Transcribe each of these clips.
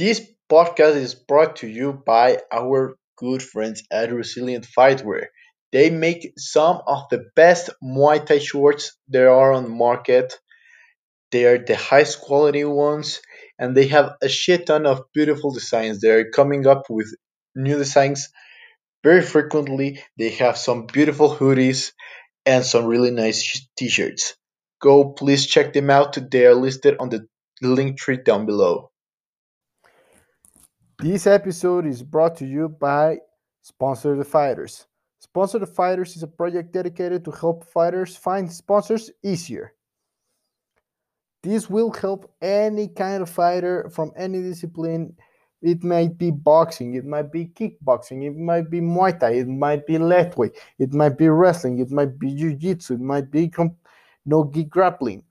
This podcast is brought to you by our good friends at Resilient Fightwear. They make some of the best Muay Thai shorts there are on the market. They are the highest quality ones, and they have a shit ton of beautiful designs. They're coming up with new designs very frequently. They have some beautiful hoodies and some really nice t-shirts. Go please check them out. They are listed on the link tree down below. This episode is brought to you by Sponsor the Fighters. Sponsor the Fighters is a project dedicated to help fighters find sponsors easier. This will help any kind of fighter from any discipline. It might be boxing, it might be kickboxing, it might be Muay Thai, it might be lightweight, it might be wrestling, it might be jiu-jitsu, it might be comp- no gi grappling.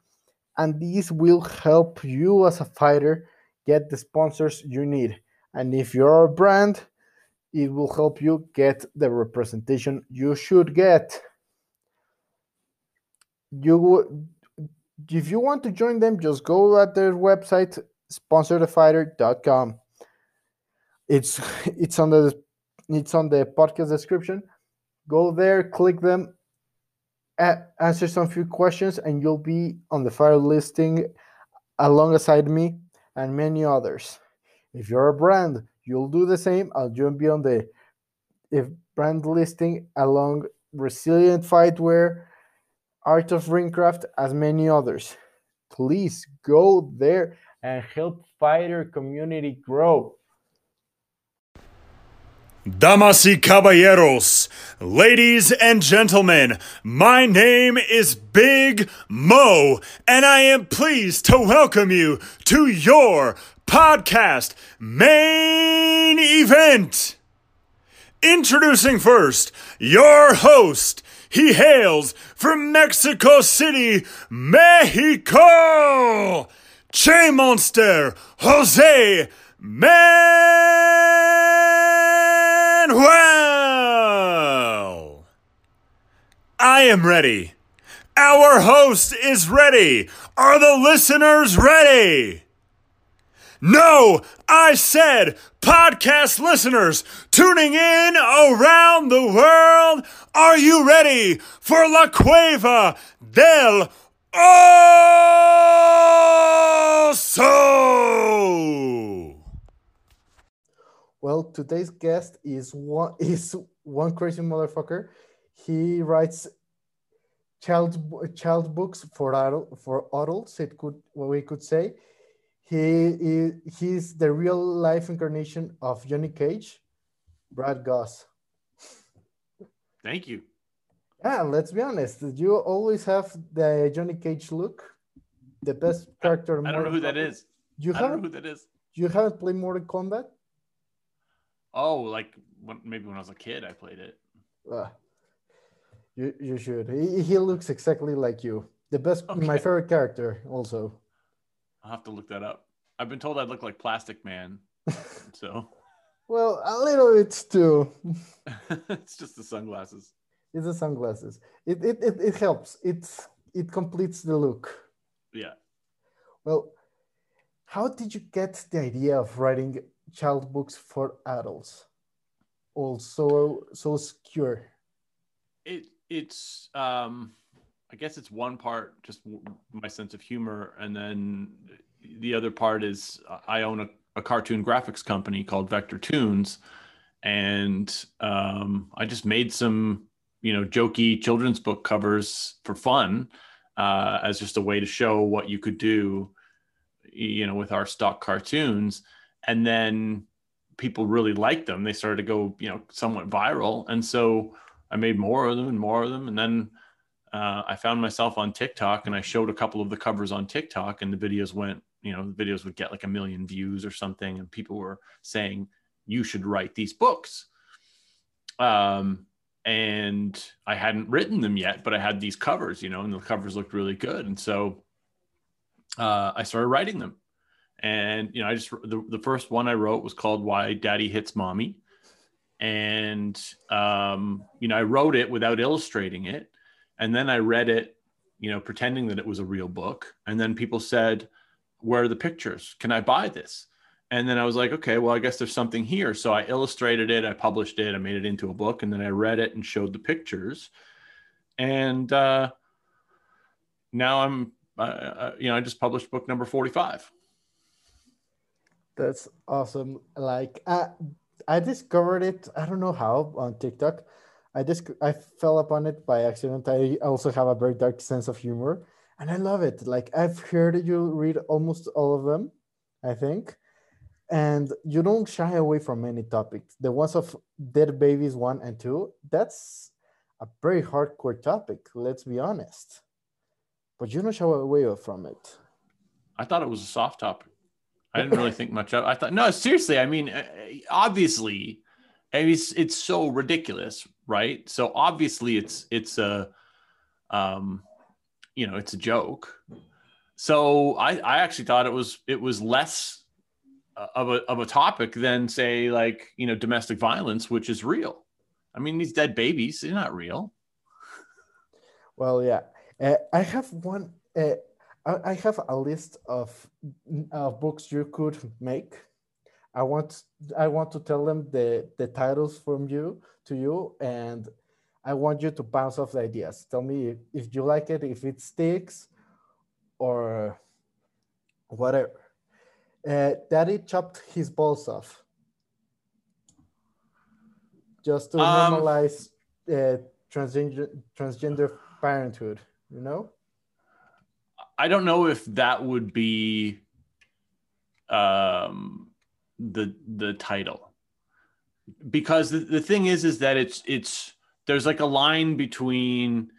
And this will help you as a fighter get the sponsors you need. And if you're a brand, it will help you get the representation you should get. You if you want to join them, just go at their website, sponsorthefighter.com. It's it's on the it's on the podcast description. Go there, click them, answer some few questions, and you'll be on the fire listing alongside me and many others. If you're a brand, you'll do the same. I'll be on the if brand listing along resilient fightwear, art of ringcraft, as many others. Please go there and help fighter community grow. Damas y caballeros, ladies and gentlemen, my name is Big Mo, and I am pleased to welcome you to your podcast main event. Introducing first your host. He hails from Mexico City, Mexico. Che Monster Jose Manuel. I am ready. Our host is ready. Are the listeners ready? No, I said podcast listeners tuning in around the world. Are you ready for La Cueva del Oso? Well, today's guest is one is one crazy motherfucker. He writes child child books for for adults. It could what we could say he he's the real life incarnation of Johnny Cage, Brad Gosse. Thank you. Yeah, let's be honest. You always have the Johnny Cage look, the best character. I, I don't know who that is. You I haven't, don't know who that is. You haven't played Mortal Kombat? Oh, like when, maybe when I was a kid, I played it. Uh, you you should. He, he looks exactly like you. The best, okay. my favorite character, also. I'll have to look that up. I've been told I look like Plastic Man. so. Well, a little bit too. it's just the sunglasses. It's the sunglasses. It, it it it helps. It it completes the look. Yeah. Well, how did you get the idea of writing child books for adults? Also so secure. It it's um I guess it's one part just my sense of humor, and then the other part is I own a, a cartoon graphics company called Vectortoons, and um, I just made some you know jokey children's book covers for fun uh, as just a way to show what you could do, you know, with our stock cartoons, and then people really liked them. They started to go you know somewhat viral, and so I made more of them and more of them, and then uh, I found myself on TikTok and I showed a couple of the covers on TikTok and the videos went, you know, the videos would get like a million views or something. And people were saying, you should write these books. Um, and I hadn't written them yet, but I had these covers, you know, and the covers looked really good. And so uh, I started writing them. And, you know, I just, the, the first one I wrote was called Why Daddy Hits Mommy. And, um, you know, I wrote it without illustrating it and then I read it, you know, pretending that it was a real book. And then people said, Where are the pictures? Can I buy this? and then I was like, okay, well, I guess there's something here. So I illustrated it, I published it, I made it into a book, and then I read it and showed the pictures. And uh, now I'm, uh, uh, you know, I just published book number 45. That's awesome. Like I, I discovered it. I don't know how on TikTok. I just I fell upon it by accident. I also have a very dark sense of humor, and I love it. Like I've heard you read almost all of them, I think, and you don't shy away from any topic. The ones of dead babies one and two. That's a very hardcore topic. Let's be honest, but you don't shy away from it. I thought it was a soft topic. I didn't really think much of. I thought no, seriously. I mean, obviously, it's it's so ridiculous, right? So obviously, it's it's a, um, you know, it's a joke. So I I actually thought it was it was less of a of a topic than say like you know domestic violence, which is real. I mean, these dead babies, they're not real. Well, yeah, uh, I have one. Uh, I, have a list of books you could make. I want I want to tell them the the titles from you to you, and I want you to bounce off the ideas. Tell me if, if you like it, if it sticks, or whatever. Uh, Daddy chopped his balls off just to um, normalize uh, transgender transgender parenthood. You know. I don't know if that would be um, the the title. Because the, the thing is is that it's it's there's like a line between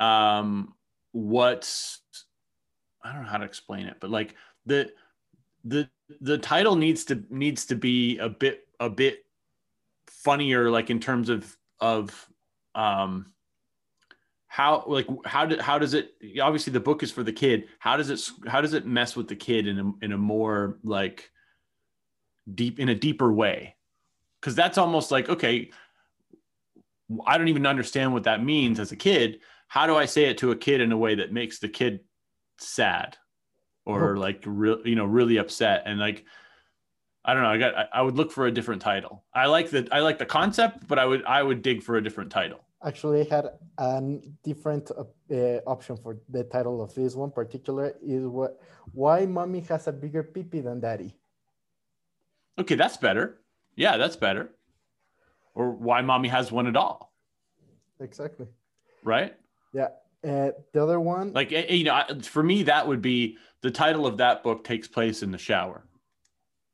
um, what's I don't know how to explain it, but like the the the title needs to needs to be a bit a bit funnier, like in terms of of um, how like how do, how does it obviously the book is for the kid. How does it how does it mess with the kid in a, in a more like deep in a deeper way because that's almost like okay i don't even understand what that means as a kid how do i say it to a kid in a way that makes the kid sad or oh. like real you know really upset and like I don't know. I got. I would look for a different title. I like the. I like the concept, but I would. I would dig for a different title actually had a different uh, option for the title of this one particular is what why mommy has a bigger peepee than daddy okay that's better. Yeah that's better. Or why mommy has one at all. Exactly. Right? Yeah uh, the other one like eh, eh, you know for me that would be the title of that book takes place in the shower.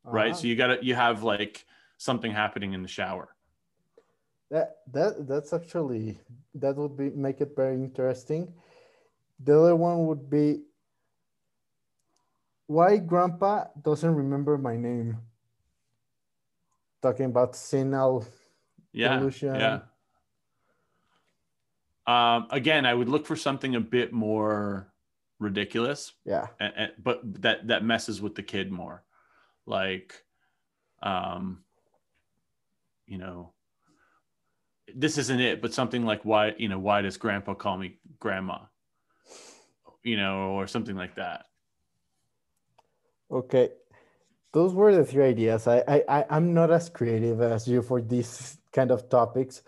Right? Uh-huh. so you gotta you have like something happening in the shower. That that that's actually that would be make it very interesting. The other one would be why grandpa doesn't remember my name. Talking about senile yeah, illusion. Yeah. Um, again, I would look for something a bit more ridiculous. Yeah. And, and, but that that messes with the kid more, like, um, you know, this isn't it, but something like why you know why does Grandpa call me Grandma, you know, or something like that. Okay, those were the three ideas. I I I'm not as creative as you for these kind of topics,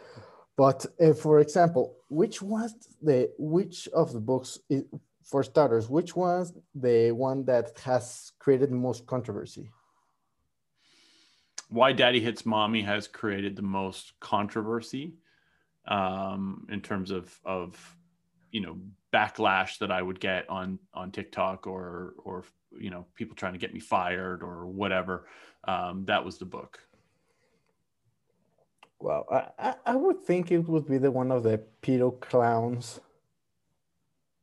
but uh, for example, which was the which of the books is, for starters, which was the one that has created the most controversy? why daddy hits mommy has created the most controversy um, in terms of of you know backlash that I would get on on TikTok or or you know people trying to get me fired or whatever. Um, that was the book. Well, I, I would think it would be the one of the pedo clowns.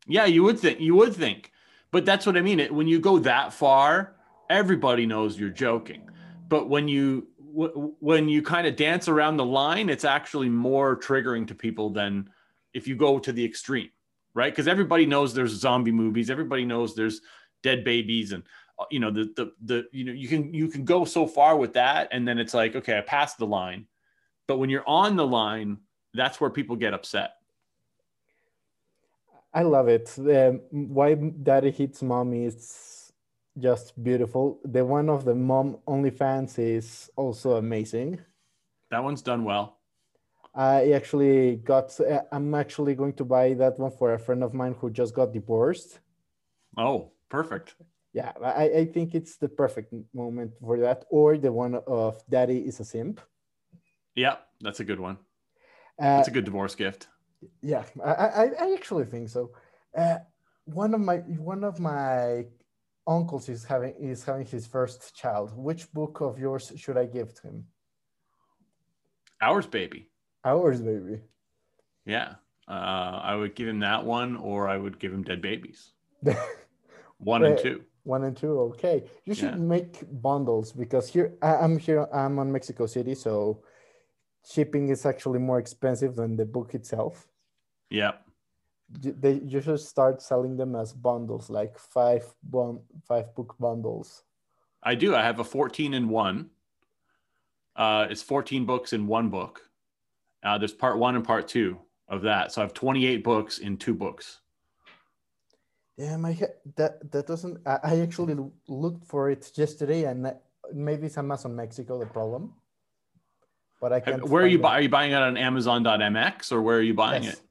Yeah, you would think you would think, but that's what I mean. It, when you go that far, everybody knows you're joking but when you when you kind of dance around the line it's actually more triggering to people than if you go to the extreme right because everybody knows there's zombie movies everybody knows there's dead babies and uh, you know the, the the you know you can you can go so far with that and then it's like okay i passed the line but when you're on the line that's where people get upset i love it um, why daddy hits mommy is just beautiful. The one of the mom OnlyFans is also amazing. That one's done well. I actually got. uh, I'm actually going to buy that one for a friend of mine who just got divorced. Oh, perfect. Yeah, I, I think it's the perfect moment for that, or the one of Daddy is a simp. Yeah, that's a good one. Uh, That's a good divorce gift. Yeah, I, I, I actually think so. Uh, one of my one of my uncles is having is having his first child. Which book of yours should I give to him? Ours baby. Ours, baby. Yeah. Uh, I would give him that one, or I would give him Dead Babies. One and two. One and two. Okay, you should Yeah. make bundles because here I'm here. I'm on Mexico City, so shipping is actually more expensive than the book itself. Yeah. They you should start selling them as bundles, like five book bundles. I do. I have a 14 in one. Uh, it's 14 books in one book. Uh, there's part one and part two of that. So I have 28 books in two books. Damn, I that that doesn't. I, I actually looked for it yesterday, and maybe it's Amazon Mexico the problem. But I can't. where are you find buy? Are you buying it on Amazon.mx or where are you buying Yes. it?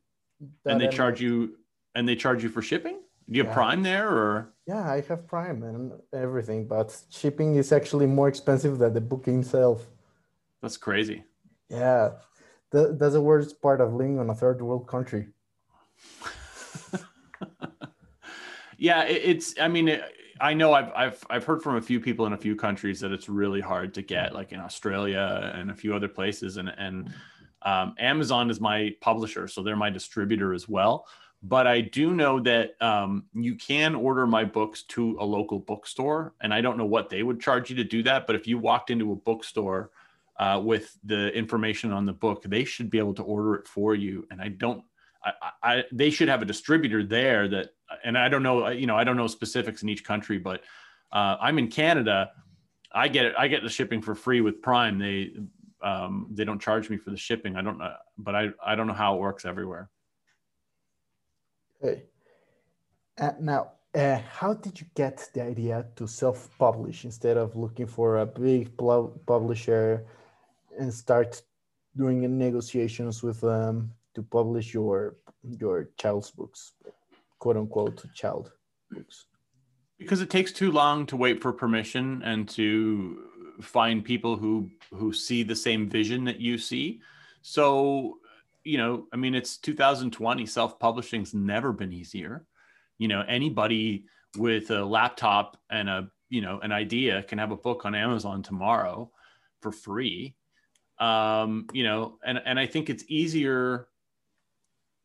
That And they I'm- charge you and they charge you for shipping? Do you have Yeah. Prime there or? Yeah, I have Prime and everything, but shipping is actually more expensive than the book itself. That's crazy. Yeah, that, that's the worst part of living on a third world country. Yeah, it, it's. I mean, it, I know I've I've I've heard from a few people in a few countries that it's really hard to get, like in Australia and a few other places, and and um, Amazon is my publisher, so they're my distributor as well. But I do know that um, you can order my books to a local bookstore, and I don't know what they would charge you to do that. But if you walked into a bookstore uh, with the information on the book, they should be able to order it for you. And I don't I, I, they should have a distributor there that, and I don't know, you know, I don't know specifics in each country, but uh, I'm in Canada. I get it. I get the shipping for free with Prime. They, um, they don't charge me for the shipping. I don't know, but I, I don't know how it works everywhere. Okay. Uh, now, uh, how did you get the idea to self-publish instead of looking for a big publisher and start doing negotiations with them to publish your your child's books, quote unquote child books? because it takes too long to wait for permission and to find people who who see the same vision that you see. So you know i mean it's 2020 self-publishing's never been easier. You know anybody with a laptop and a you know an idea can have a book on amazon tomorrow for free. Um you know and and i think it's easier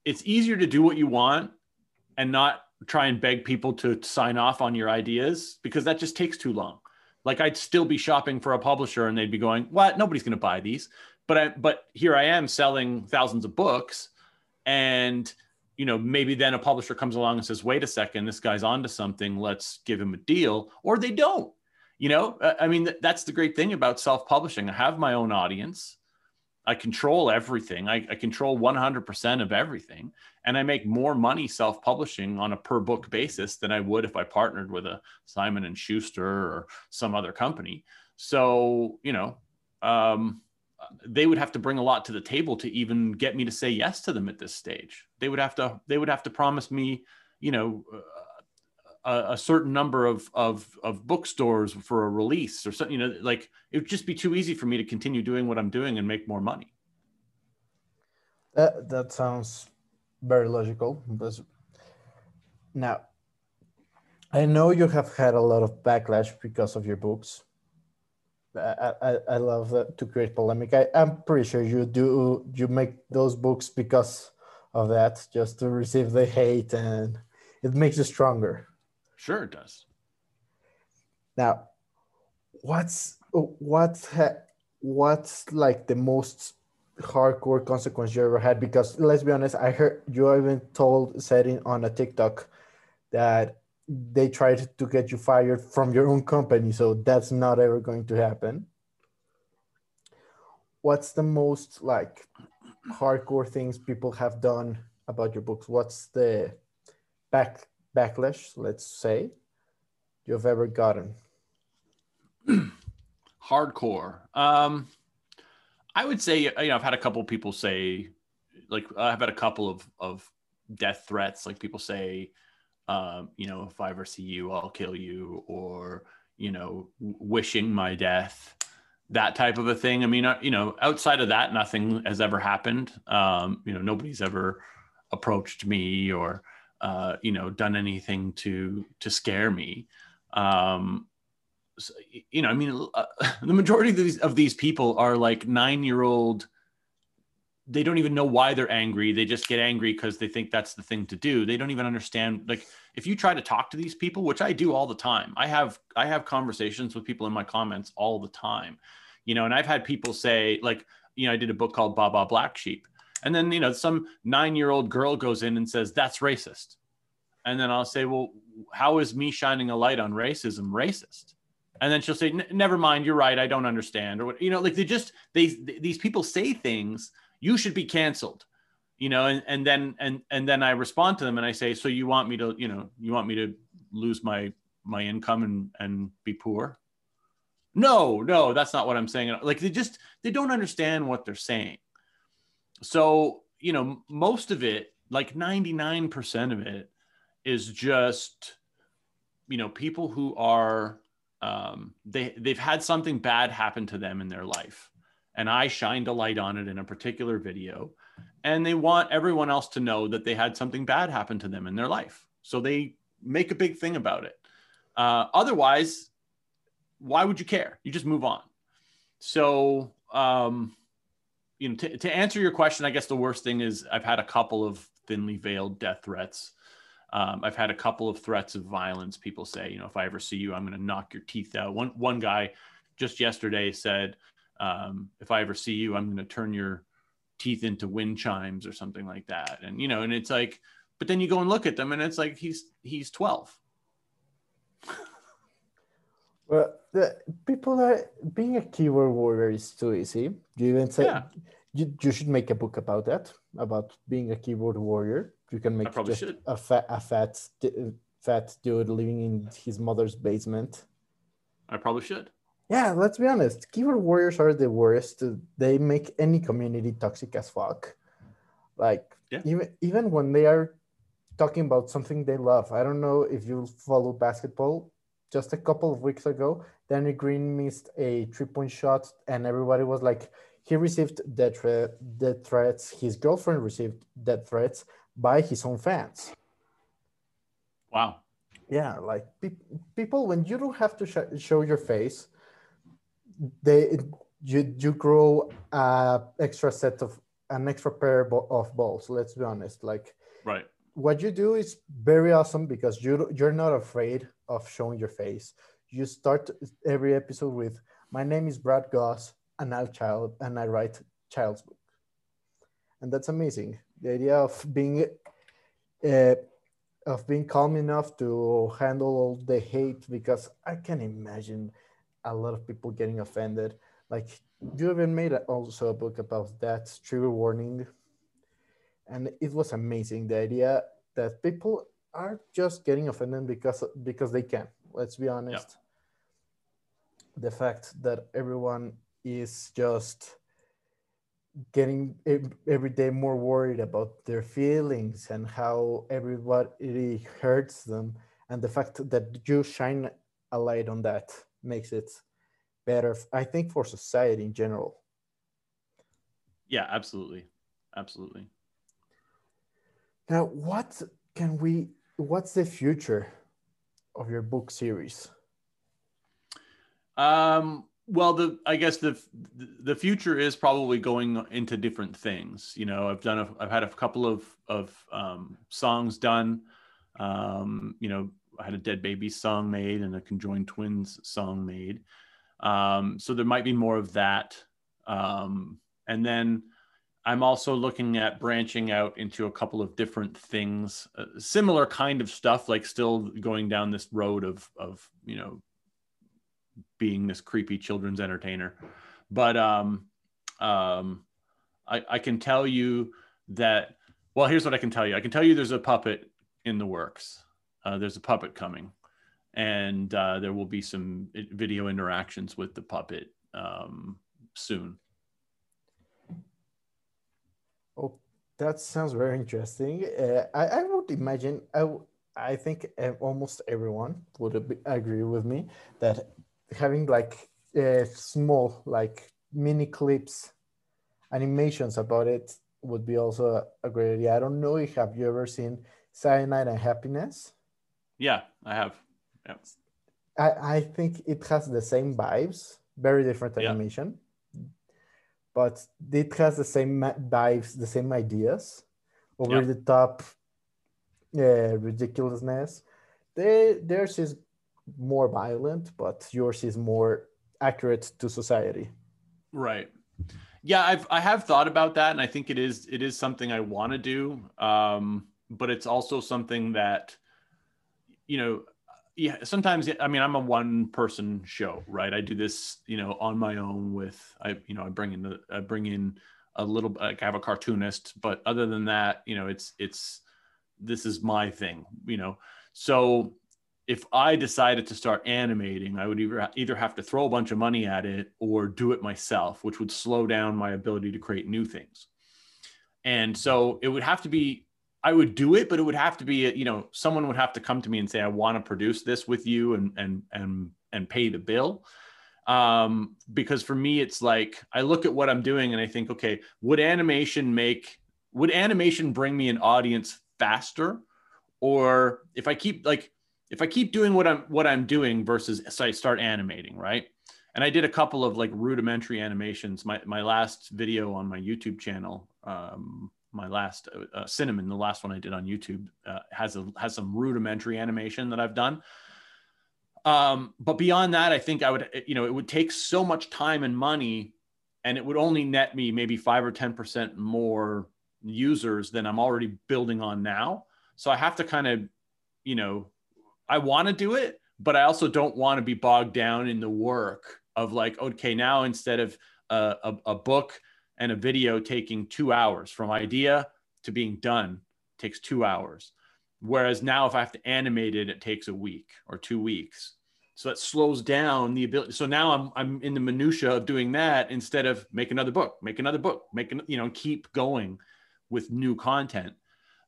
it's easier to do what you want and not try and beg people to sign off on your ideas because that just takes too long. Like I'd still be shopping for a publisher and they'd be going, "What? Nobody's going to buy these." But I but here I am selling thousands of books and you know, maybe then a publisher comes along and says, "Wait a second, this guy's onto something. Let's give him a deal." Or they don't. You know, I mean, that's the great thing about self-publishing. I have my own audience. I control everything. I, I control 100% of everything. And I make more money self-publishing on a per book basis than I would if I partnered with a Simon and Schuster or some other company. So, you know, um, they would have to bring a lot to the table to even get me to say yes to them at this stage. They would have to, they would have to promise me, you know, a, a certain number of, of, of bookstores for a release or something, you know, like it would just be too easy for me to continue doing what I'm doing and make more money. That that sounds very logical. But now, I know you have had a lot of backlash because of your books. I, I, I love that to create polemic. I, I'm pretty sure you do you make those books because of that, just to receive the hate and it makes you stronger. Sure, it does. Now, what's what's what's like the most hardcore consequence you ever had? Because let's be honest, I heard you even told setting on a TikTok that they tried to get you fired from your own company, so that's not ever going to happen. What's the most like hardcore things people have done about your books? What's the back backlash, let's say, you've ever gotten? hardcore. Um, I would say you know I've had a couple people say like I've had a couple of of death threats. Like people say, um, you know, if I ever see you, I'll kill you, or you know, wishing my death, that type of a thing. I mean, uh, you know, outside of that, nothing has ever happened. Um, you know, nobody's ever approached me or uh, you know done anything to to scare me. Um, so, you know, I mean, uh, the majority of these of these people are like nine year old they don't even know why they're angry. They just get angry because they think that's the thing to do. They don't even understand. Like if you try to talk to these people, which I do all the time, I have I have conversations with people in my comments all the time, you know. And I've had people say like, you know, I did a book called Baba Black Sheep, and then you know some nine year old girl goes in and says that's racist, and then I'll say, well, how is me shining a light on racism racist? And then she'll say, never mind, you're right, I don't understand, or what you know, like they just they these people say things you should be canceled you know and, and then and and then i respond to them and i say so you want me to you know you want me to lose my my income and and be poor? No no that's not what i'm saying like they just they don't understand what they're saying so you know most of it like 99% of it is just you know people who are um, they they've had something bad happen to them in their life and I shined a light on it in a particular video. And they want everyone else to know that they had something bad happen to them in their life. So they make a big thing about it. Uh, otherwise, why would you care? You just move on. So, um, you know, to, to answer your question, I guess the worst thing is I've had a couple of thinly veiled death threats. Um, I've had a couple of threats of violence. People say, you know, if I ever see you, I'm going to knock your teeth out. One one guy just yesterday said, um, if I ever see you, I'm going to turn your teeth into wind chimes or something like that. And, you know, and it's like, but then you go and look at them and it's like, he's, he's 12. Well, the people are being a keyboard warrior is too easy. You even say yeah. you, you should make a book about that, about being a keyboard warrior. You can make just should. a fat, a fat, fat dude living in his mother's basement. I probably should yeah, let's be honest. Keyboard warriors are the worst. They make any community toxic as fuck. Like yeah. even even when they are talking about something they love. I don't know if you follow basketball. Just a couple of weeks ago, Danny Green missed a three-point shot, and everybody was like, he received death, threat, death threats. His girlfriend received death threats by his own fans. Wow. Yeah, like pe- people when you don't have to sh- show your face, they you you grow a extra set of an extra pair of balls. Let's be honest. Like right. What you do is very awesome because you you're not afraid of showing your face. You start every episode with my name is Brad Gosse and I child and I write child's book, and that's amazing. The idea of being uh, of being calm enough to handle all the hate because I can imagine a lot of people getting offended. Like you even made also a book about that trigger warning, and it was amazing. The idea that people are just getting offended because because they can. Let's be honest. Yeah. The fact that everyone is just getting every day more worried about their feelings and how everybody hurts them and the fact that you shine a light on that makes it better i think for society in general yeah absolutely absolutely now what can we what's the future of your book series um well the i guess the the future is probably going into different things you know i've done a, i've had a couple of of um, songs done um, you know I had a Dead Baby song made and a Conjoined Twins song made. Um, so there might be more of that. Um, and then I'm also looking at branching out into a couple of different things, uh, similar kind of stuff, like still going down this road of, of you know, being this creepy children's entertainer. But um, um, I, I can tell you that, well, here's what I can tell you. I can tell you there's a puppet in the works. Uh, there's a puppet coming and uh, there will be some video interactions with the puppet um, soon. Oh, that sounds very interesting. Uh, I, I would imagine, I, I think uh, almost everyone would agree with me that having like uh, small, like mini clips, animations about it would be also a, great idea. I don't know if have you ever seen Cyanide and Happiness? Yeah, I have. Yeah. I, I think it has the same vibes, very different Yeah. But it has the same vibes, the same ideas, over Yeah. the top uh, ridiculousness. They, theirs is more violent, but yours is more accurate to society. Right. Yeah, I've I have thought about that, and I think it is it is something I want to do. Um, but it's also something that, you know, yeah. Sometimes I mean I'm a one person show, right? I do this, you know, on my own with I, you know, I bring in the I bring in a little like I have a cartoonist, but other than that, you know, it's it's this is my thing, you know. So if I decided to start animating, I would either either have to throw a bunch of money at it or do it myself, which would slow down my ability to create new things. And so it would have to be I would do it, but it would have to be you know someone would have to come to me and say I want to produce this with you and and and and pay the bill. Um, because for me it's like I look at what I'm doing and I think okay, would animation make would animation bring me an audience faster or if I keep like if I keep doing what I'm what I'm doing versus so I start animating, right? And I did a couple of like rudimentary animations. My my last video on my YouTube channel, um, my last uh, cinnamon, the last one I did on YouTube, uh, has a has some rudimentary animation that I've done. Um, but beyond that, I think I would you know it would take so much time and money, and it would only net me maybe five or ten percent more users than I'm already building on now. So I have to kind of, you know, I want to do it, but I also don't want to be bogged down in the work of like, okay, now instead of a, a, a book and a video taking two hours from idea to being done takes two hours. Whereas now, if I have to animate it, it takes a week or two weeks. So that slows down the ability. So now I'm I'm in the minutia of doing that instead of make another book, make another book, make an, you know keep going with new content.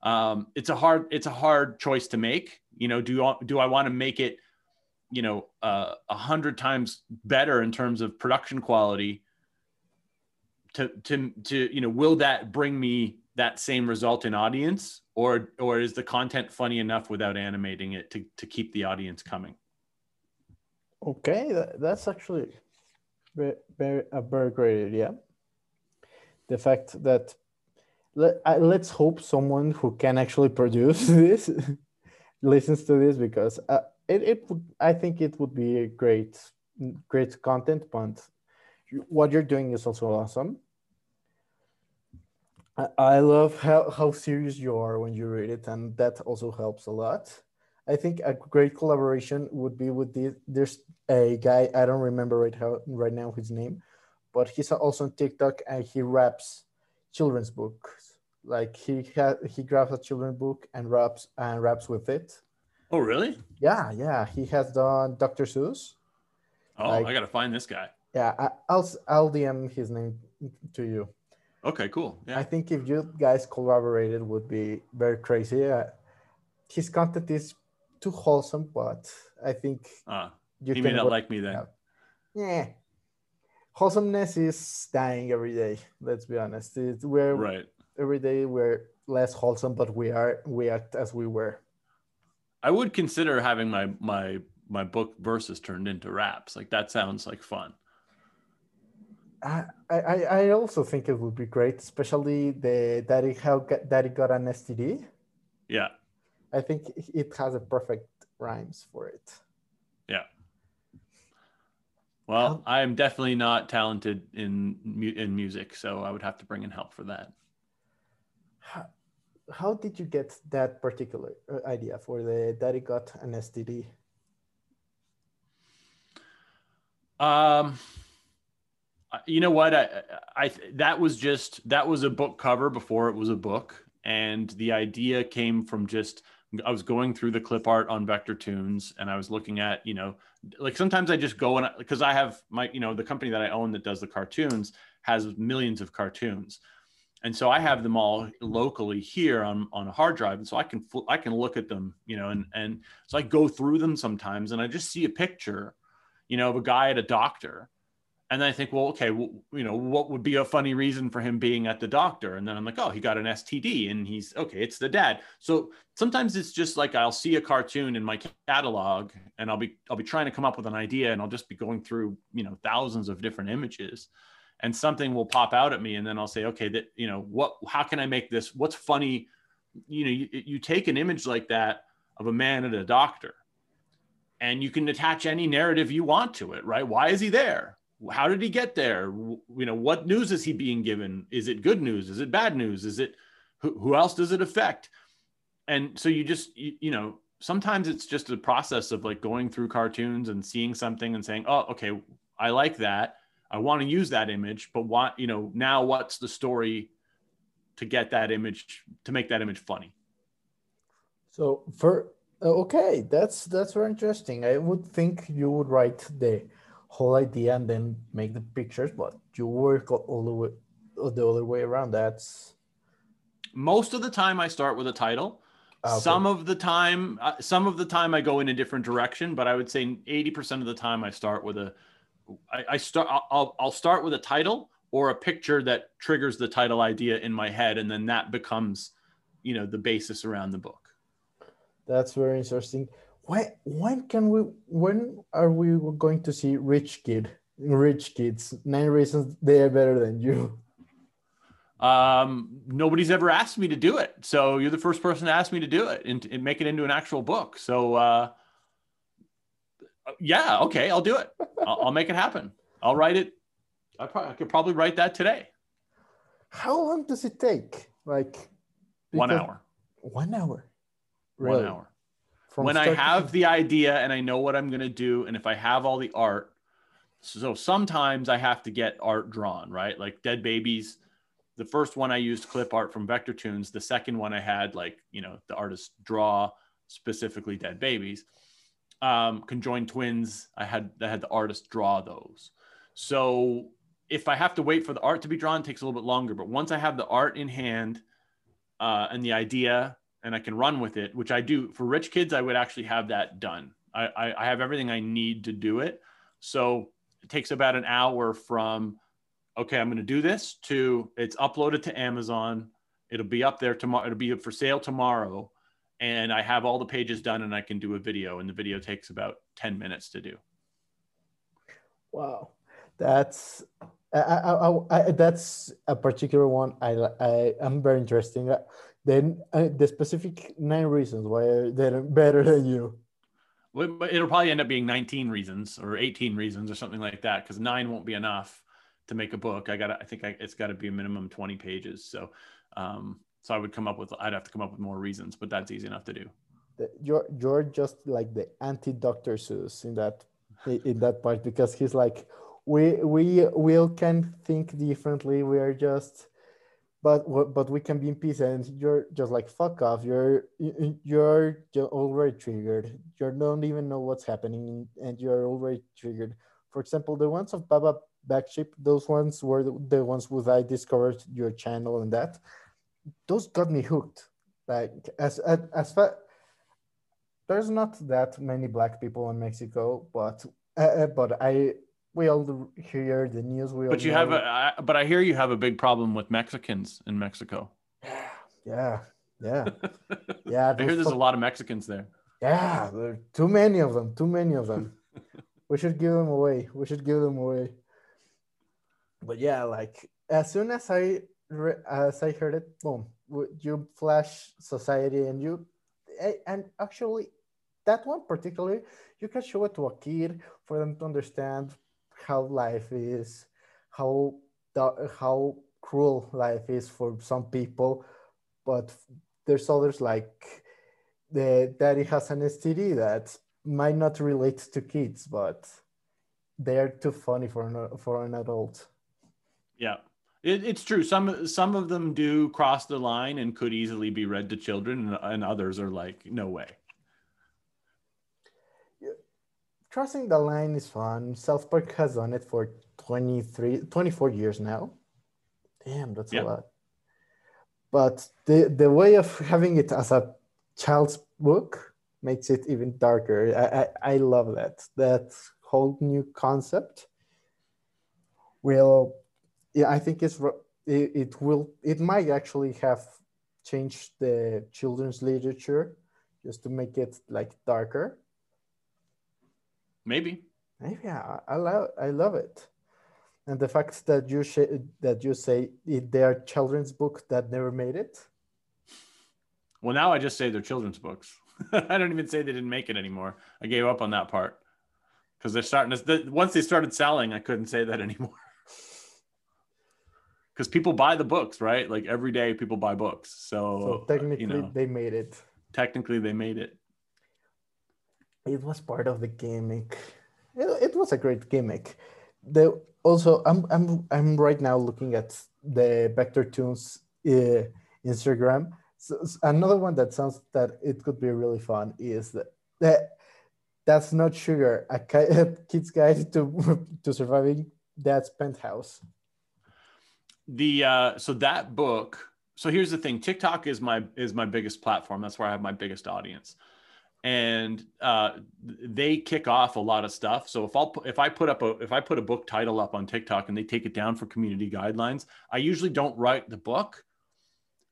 Um, it's a hard it's a hard choice to make. You know, do do I want to make it, you know, uh, a hundred times better in terms of production quality? To to to you know, will that bring me that same result in audience, or or is the content funny enough without animating it to to keep the audience coming? Okay, that, that's actually very, very, a very great idea. The fact that let, uh, let's hope someone who can actually produce this listens to this because uh, it, it would I think it would be a great great content but what you're doing is also awesome. I, love how, how serious you are when you read it and that also helps a lot. I think a great collaboration would be with this. There's a guy I don't remember right how right now his name, but he's also on TikTok and he raps children's books. Like he had he grabs a children's book and raps and raps with it. Oh, really? Yeah, yeah. He has done Dr. Seuss. Oh, Like- I got to find this guy. Yeah, I, I'll i'll DM his name to you. Okay, cool. I think if you guys collaborated, would be very crazy. Uh, his content is too wholesome, but I think Uh, you he may not like me then. out. Yeah. Wholesomeness is dying every day. Let's be honest. It's, we're Right. every day we're less wholesome, but we are we act as we were. I would consider having my my my book verses turned into raps. Like that sounds like fun. I, I I also think it would be great, especially the daddy how Ga- daddy got an STD. Yeah. I think it has a perfect rhymes for it. Yeah. Well, How- I am definitely not talented in in music, so I would have to bring in help for that. How, how did you get that particular uh, idea for the daddy got an STD? Um, you know what? I, I that was just that was a book cover before it was a book, and the idea came from just I was going through the clip art on Vectortoons and I was looking at, you know, like sometimes I just go and because I have my, you know, the company that I own that does the cartoons has millions of cartoons. And so I have them all locally here on, on a hard drive. And so I can, I can look at them, you know, and, and so I go through them sometimes and I just see a picture, you know, of a guy at a doctor and then I think, well, okay, well, you know, what would be a funny reason for him being at the doctor? And then I'm like, oh, he got an STD, and he's okay. It's the dad. So sometimes it's just like I'll see a cartoon in my catalog, and I'll be I'll be trying to come up with an idea, and I'll just be going through you know thousands of different images, and something will pop out at me, and then I'll say, okay, that you know what? How can I make this? What's funny? You know, you, you take an image like that of a man at a doctor, and you can attach any narrative you want to it, right? Why is he there? How did he get there? You know what news is he being given? Is it good news? Is it bad news? Is it who, who else does it affect? And so you just you, you, know sometimes it's just a process of like going through cartoons and seeing something and saying oh okay i like that. I want to use that image but what you know now what's the story to get that image to make that image funny? So for okay that's that's very interesting. I would think you would write the whole idea and then make the pictures, but you work all the way the other way around. That's most of the time I start with a title. Ah, okay. Some of the time, uh, some of the time I go in a different direction, but I would say 80% of the time I start with a, I, I start, I'll, I'll start with a title or a picture that triggers the title idea in my head. And then that becomes, you know, the basis around the book. That's very interesting when when can we when are we going to see rich kid rich kids? Nine reasons they are better than you. Um nobody's ever asked me to do it. So you're the first person to ask me to do it and, and make it into an actual book. So uh yeah okay i'll do it. I'll, I'll make it happen. I'll write it. I, probably, I could probably write that today. How long does it take? Like one hour. One hour. Really? one hour when I have the idea and I know what I'm going to do, and if I have all the art, so sometimes I have to get art drawn, right? Like Dead Babies, the first one I used clip art from Vectortoons. The second one I had like you know the artist draw specifically Dead Babies. Um, Conjoined Twins, I had I had the artist draw those. So if I have to wait for the art to be drawn, it takes a little bit longer. But once I have the art in hand uh, and the idea and I can run with it, which I do for rich kids. I would actually have that done. I, I, I have everything I need to do it. So it takes about an hour from, okay, I'm going to do this to it's uploaded to Amazon. It'll be up there tomorrow. It'll be for sale tomorrow. And I have all the pages done and I can do a video. And the video takes about 10 minutes to do. Wow. That's I, I, I, that's a particular one I, I am very interesting. Then uh, the specific nine reasons why they're better than you. It'll probably end up being 19 reasons or 18 reasons or something like that because nine won't be enough to make a book. I got I think I, it's got to be a minimum 20 pages. So, um, so I would come up with I'd have to come up with more reasons, but that's easy enough to do. You're you're just like the anti Dr. Seuss in that in that part because he's like we we will can think differently. We are just but but we can be in peace and you're just like fuck off. You're you're already triggered. You don't even know what's happening and you're already triggered. For example the ones of baba backship those ones were the ones with i discovered your channel and that those got me hooked. Like as as, as far there's not that many black people in mexico but uh, but i we all hear the news. We but you know. have a, I, but I hear you have a big problem with Mexicans in Mexico. Yeah, yeah, yeah. I hear there's a lot of Mexicans there. Yeah, there are too many of them. Too many of them. we should give them away. We should give them away. But yeah, like as soon as I as I heard it, boom, you flash society, and you and actually that one particularly, you can show it to a kid for them to understand how life is, how how cruel life is for some people, but there's others like the daddy has an STD that might not relate to kids, but they're too funny for an for an adult. Yeah, It, it's true. Some some of them do cross the line and could easily be read to children, and, and others are like, no way. Crossing the line is fun. South Park has done it for 23, 24 years now. Damn, that's Yeah. a lot. But the the way of having it as a child's book makes it even darker. I, I, I love that. That whole new concept will yeah, I think it's it, it will it might actually have changed the children's literature just to make it like darker. Maybe. Maybe I, I love I love it, and the fact that you sh- that you say it, they are children's book that never made it. Well, now I just say they're children's books. I don't even say they didn't make it anymore. I gave up on that part because they're starting to. The, once they started selling, I couldn't say that anymore. Because people buy the books, right? Like every day, people buy books. So, So uh, technically, you know, they made it. technically, they made it. It was part of the gimmick. It, it was a great gimmick. The also, I'm I'm I'm right now looking at the Vectortoons uh, Instagram. So, s- another one that sounds that it could be really fun is that, that that's not sugar. A, kid's guide to to surviving dad's penthouse. the uh so that book so here's the thing tiktok is my is my biggest platform that's where i have my biggest audience and uh they kick off a lot of stuff. So if i'll if i put up a if i put a book title up on tiktok and they take it down for community guidelines i usually don't write the book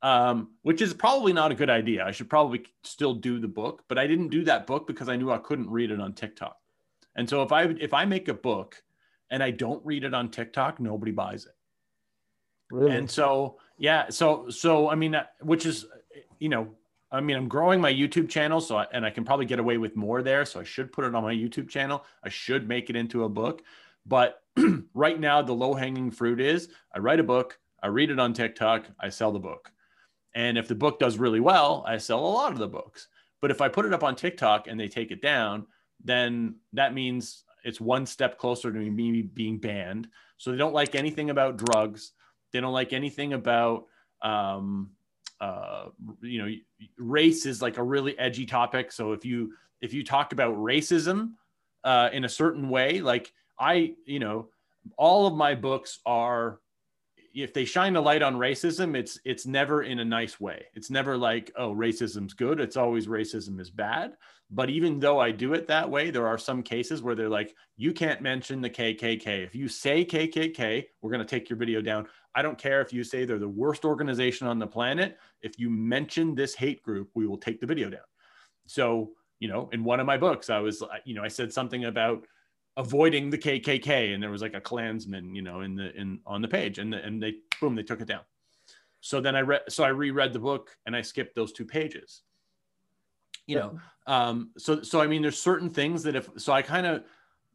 um which is probably not a good idea. I should probably still do the book but i didn't do that book because i knew i couldn't read it on tiktok. And so if i if i make a book and i don't read it on tiktok nobody buys it. Really? and so yeah so so i mean which is you know i mean i'm growing my youtube channel so I, and i can probably get away with more there so i should put it on my youtube channel. I should make it into a book. But right now the low hanging fruit is i write a book i read it on tiktok i sell the book. And if the book does really well i sell a lot of the books. But if i put it up on tiktok and they take it down then that means it's one step closer to me being banned. So they don't like anything about drugs. They don't like anything about um, uh, you know race is like a really edgy topic. So if you if you talk about racism uh, in a certain way like i you know all of my books are if they shine a light on racism it's it's never in a nice way. It's never like oh racism's good. It's always racism is bad. But even though i do it that way there are some cases where they're like you can't mention the kkk if you say kkk we're going to take your video down I don't care if you say they're the worst organization on the planet. If you mention this hate group, we will take the video down. So, you know, in one of my books, I was, you know, I said something about avoiding the KKK, and there was like a Klansman, you know, in the in on the page, and the, and they boom, they took it down. So then I read, so I reread the book, and I skipped those two pages. You know, um, so so I mean, there's certain things that if so, I kind of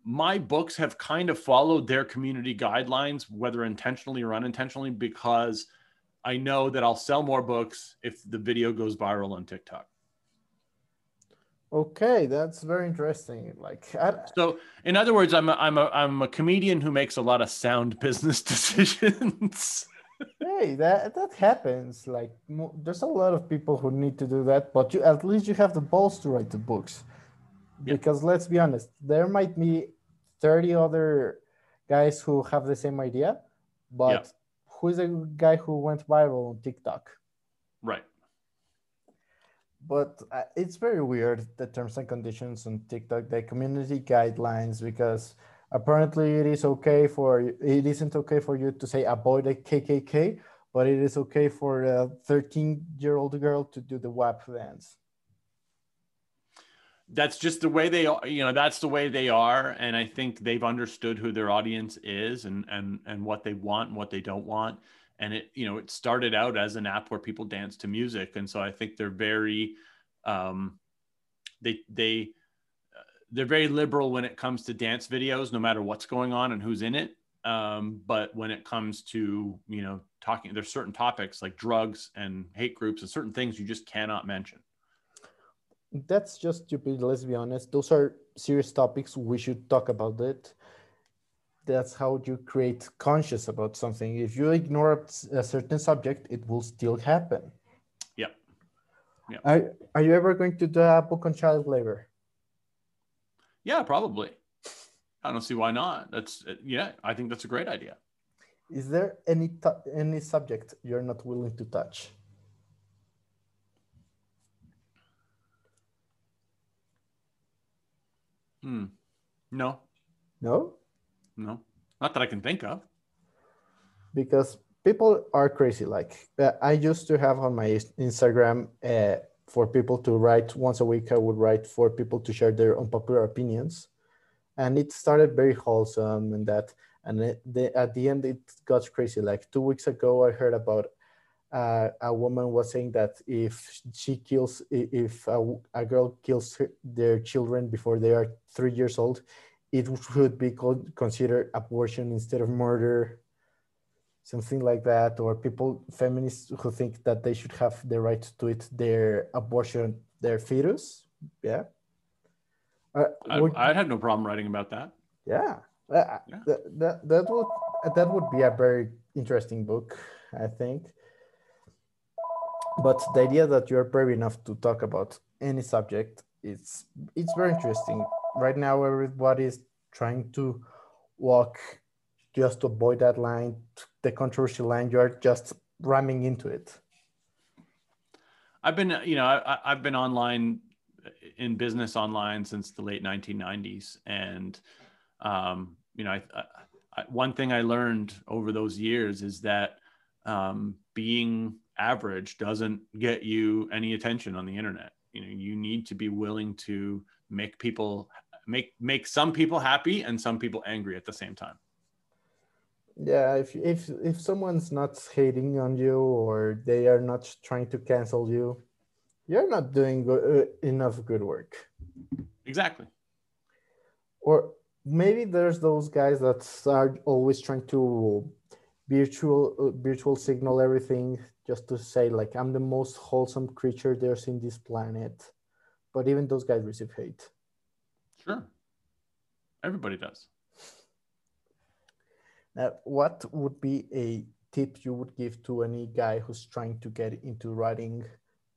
my books have kind of followed their community guidelines, whether intentionally or unintentionally, because I know that I'll sell more books if the video goes viral on TikTok. Okay, that's very interesting. Like, I, So, in other words, I'm a, I'm a I'm a comedian who makes a lot of sound business decisions. hey, that that happens. Like, there's a lot of people who need to do that, but you at least you have the balls to write the books. Yeah. Because let's be honest, there might be 30 other guys who have the same idea, but who is a guy who went viral on TikTok? right. but uh, it's very weird the terms and conditions on tiktok the community guidelines because apparently it is okay for it isn't okay for you to say avoid a kkk but it is okay for a 13 year old girl to do the WAP dance that's just the way they are you know that's the way they are and i think they've understood who their audience is and and and what they want and what they don't want. And it you know it started out as an app where people dance to music and so i think they're very um they they uh, they're very liberal when it comes to dance videos no matter what's going on and who's in it. Um but when it comes to you know talking there's certain topics like drugs and hate groups and certain things you just cannot mention that's just stupid let's be honest those are serious topics we should talk about it that's how you create conscious about something. If you ignore a certain subject, it will still happen. Yeah. Yep. Are, are you ever going to do a book on child labor? Yeah, probably. I don't see why not. That's yeah. I think that's a great idea. Is there any any subject you're not willing to touch? Hmm. No, No, no, not that I can think of. because people are crazy. Like uh, I used to have on my Instagram uh, for people to write once a week. I would write for people to share their unpopular opinions, and it started very wholesome and that. And it, the, at the end, it got crazy. Like two weeks ago, I heard about uh, a woman was saying that if she kills, if a, a girl kills her, their children before they are three years old, it should be called, considered abortion instead of murder something like that or people feminists who think that they should have the right to eat their abortion their fetus yeah uh, I, would- I'd have no problem writing about that. yeah, Uh, Yeah. That, that that would that would be a very interesting book i think but the idea that you're brave enough to talk about any subject it's it's very interesting. Right now everybody's trying to walk just to avoid that line the controversial line. You're just ramming into it. I've been, you know, I, I've been online in business online since the late 1990s, and um, you know, I, I, one thing I learned over those years is that um, being average doesn't get you any attention on the internet. You know, you need to be willing to make people make make some people happy and some people angry at the same time. yeah if if if someone's not hating on you or they are not trying to cancel you you're not doing go- uh, enough good work Exactly. or maybe there's those guys that are always trying to virtual uh, virtual signal everything just to say like i'm the most wholesome creature there's in this planet but even those guys receive hate Sure. Everybody does. now what would be a tip you would give to any guy who's trying to get into writing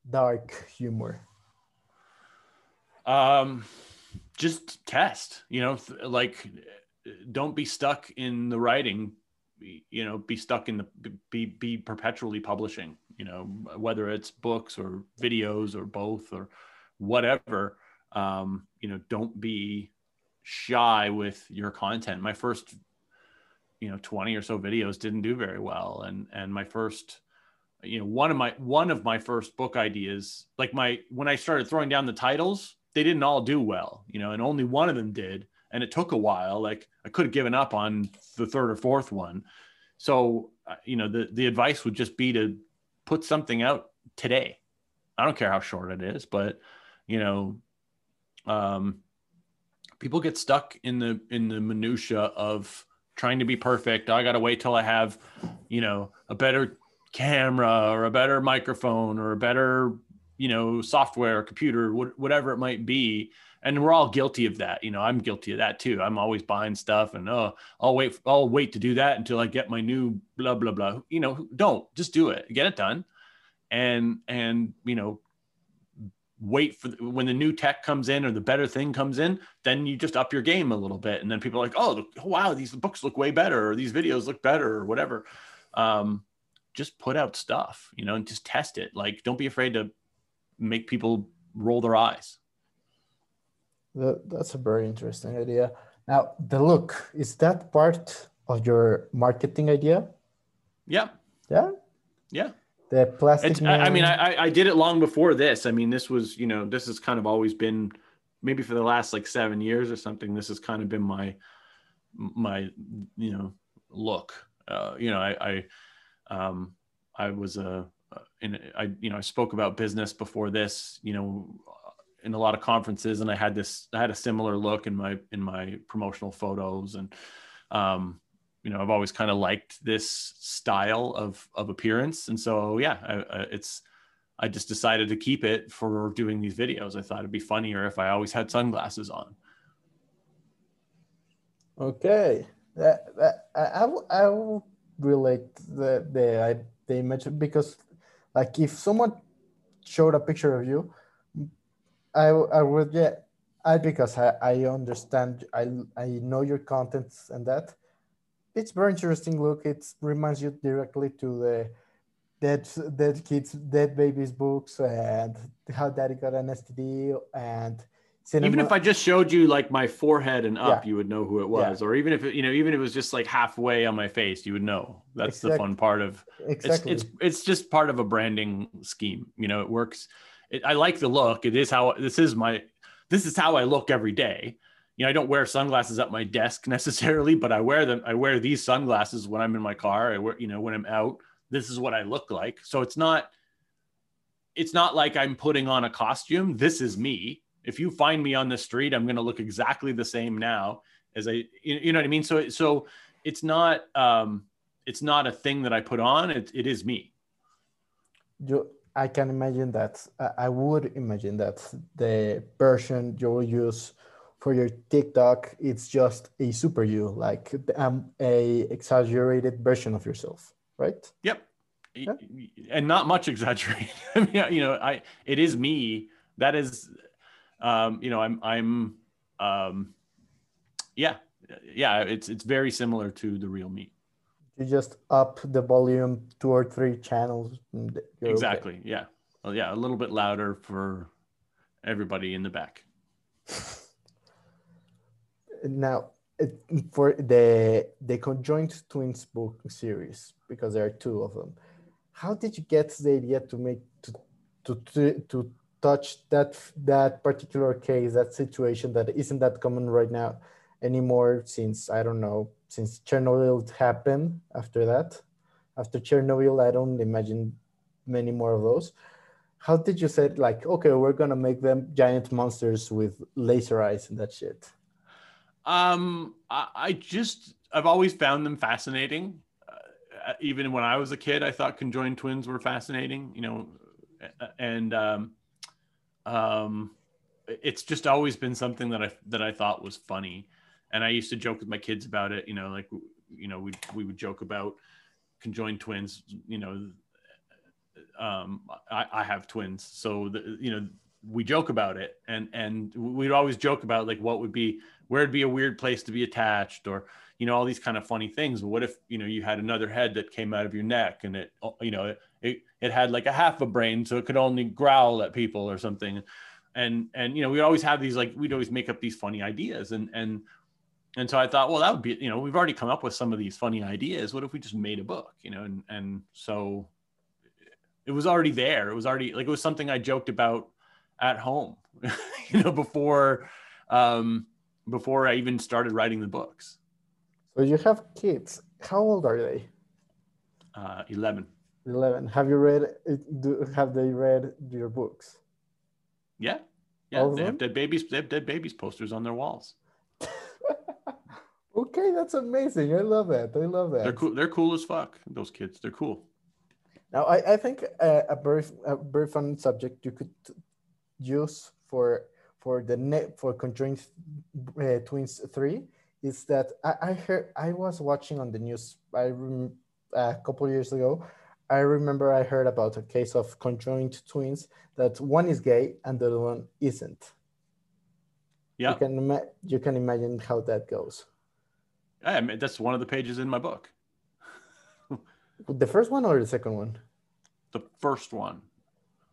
dark humor um just test you know th- like don't be stuck in the writing you know be stuck in the be be perpetually publishing you know whether it's books or videos or both or whatever um you know don't be shy with your content. My first you know 20 or so videos didn't do very well. And and my first you know one of my one of my first book ideas like my when i started throwing down the titles they didn't all do well you know and only one of them did and it took a while like i could have given up on the third or fourth one. So uh, you know the the advice would just be to put something out today. I don't care how short it is but you know um people get stuck in the in the minutia of trying to be perfect. I got to wait till i have you know a better camera or a better microphone or a better you know software computer whatever it might be and we're all guilty of that you know i'm guilty of that too. I'm always buying stuff and oh i'll wait i'll wait to do that until i get my new blah blah blah. You know don't just do it get it done. And and you know wait for the, when the new tech comes in or the better thing comes in then you just up your game a little bit. And then people are like oh wow these books look way better or these videos look better or whatever. Um, just put out stuff you know and just test it. Like don't be afraid to make people roll their eyes That, that's a very interesting idea. Now, the look is that part of your marketing idea? yeah Yeah, yeah the plastic. I, I mean. I, I- did it long before this. I mean, this was, you know, this has kind of always been, maybe for the last like seven years or something. This has kind of been my, my, you know, look. Uh, you know, I, I, um, I was a, in, I, you know, I spoke about business before this. You know, in a lot of conferences, and I had this, I had a similar look in my in my promotional photos, and um, you know, I've always kind of liked this style of of appearance, and so yeah, I, I, it's I just decided to keep it for doing these videos. I thought it'd be funnier if I always had sunglasses on. Okay. That, that, I, I will- relate the the I- the image because, like, if someone showed a picture of you, I I would yeah, I because I I understand I I know your contents and that. It's very interesting look. It reminds you directly to the dead dead kids, dead babies books and how daddy got an STD and Cinnamon. Even if I just showed you like my forehead and up, Yeah. you would know who it was. Or even if it, you know, even if it was just like halfway on my face, you would know. That's the fun part of exactly it's it's it's just part of a branding scheme. You know, it works. It, I like the look. It is how this is my this is how I look every day. You know, I don't wear sunglasses at my desk necessarily, but I wear them. I wear these sunglasses when I'm in my car. I wear, you know, when I'm out. This is what I look like. So it's not it's not like I'm putting on a costume. This is me. If you find me on the street, I'm going to look exactly the same now as I you, know what I mean? So so it's not um it's not a thing that I put on. It, it is me. you i can imagine that I- would imagine that the version you'll use for your tiktok it's just a super you like um, a exaggerated version of yourself right Yep. And not much exaggerated. I mean, you know, I it is me. That is um, you know, I'm I'm um yeah. Yeah, it's it's very similar to the real me. You just up the volume two or three channels you're okay. Exactly. Yeah. Well, yeah, a little bit louder for everybody in the back. now it- for the the conjoined twins book series because there are two of them how did you get the idea to make to to to, to touch that that particular case that situation that isn't that common right now anymore since i don't know since chernobyl happened after that after chernobyl i don't imagine many more of those how did you say like okay we're gonna make them giant monsters with laser eyes and that shit Um, I, I just I've always found them fascinating. Uh, even when I was a kid, I thought conjoined twins were fascinating. You know, and um, um, it's just always been something that I that I thought was funny, and I used to joke with my kids about it. You know, like you know we we would joke about conjoined twins. You know, um, I, I have twins, so the, you know we joke about it, and and we'd always joke about like what would be where it'd be a weird place to be attached or you know all these kind of funny things what if you know you had another head that came out of your neck and it you know it it, it had like a half a brain so it could only growl at people or something and and you know we always have these like we'd always make up these funny ideas and and and so i thought well that would be you know we've already come up with some of these funny ideas what if we just made a book you know and and so it was already there it was already like it was something i joked about at home you know before um before I even started writing the books. So you have kids. How old are they? Uh, 11. 11. Have you read? Do, have they read your books? Yeah. Yeah. All They have dead babies. They have dead babies posters on their walls. Okay, that's amazing. I love that. I love that. They're cool. They're cool as fuck. Those kids. They're cool. Now, I, I think uh, a very a very fun subject you could use for for the net for conjoined uh, twins three is that I, I heard I was watching on the news I rem, a couple years ago. I remember I heard about a case of conjoined twins that one is gay and the other one isn't. Yeah. You can you can imagine how that goes. I mean, that's one of the pages in my book. The first one or the second one? The first one.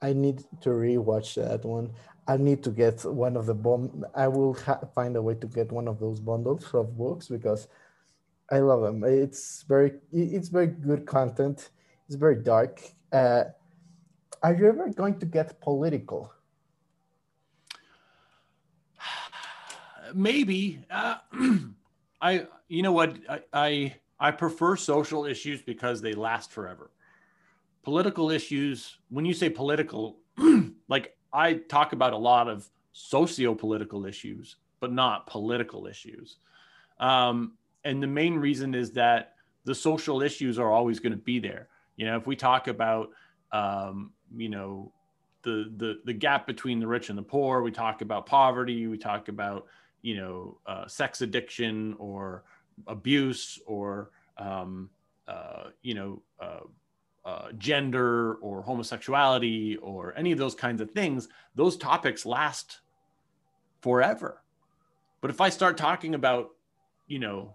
I need to rewatch that one. I need to get one of the bomb. I will find a way to get one of those bundles of books because I love them. It's very, it's very good content. It's very dark. Uh, are you ever going to get political? Maybe. Uh, I. You know what? I, I I prefer social issues because they last forever. Political issues. When you say political, like I talk about a lot of socio-political issues, but not political issues. Um, and the main reason is that the social issues are always going to be there. You know, if we talk about, um, you know, the, the the gap between the rich and the poor, we talk about poverty, we talk about, you know, uh, sex addiction or abuse or um, uh, you know uh, uh, gender or homosexuality or any of those kinds of things, those topics last forever. But if I start talking about, you know,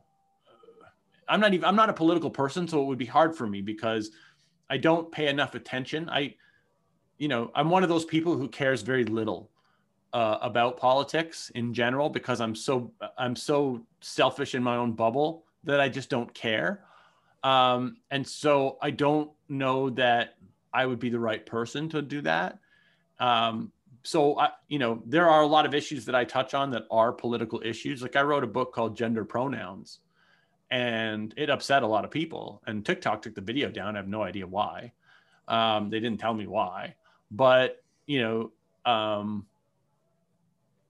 I'm not even I'm not a political person, so it would be hard for me because I don't pay enough attention. I, you know, I'm one of those people who cares very little uh, about politics in general because I'm so I'm so selfish in my own bubble that I just don't care. Um, and so I don't know that I would be the right person to do that. Um, so I, you know, there are a lot of issues that I touch on that are political issues. Like I wrote a book called Gender Pronouns, and it upset a lot of people. And TikTok took the video down. I have no idea why. Um, they didn't tell me why, but you know, um,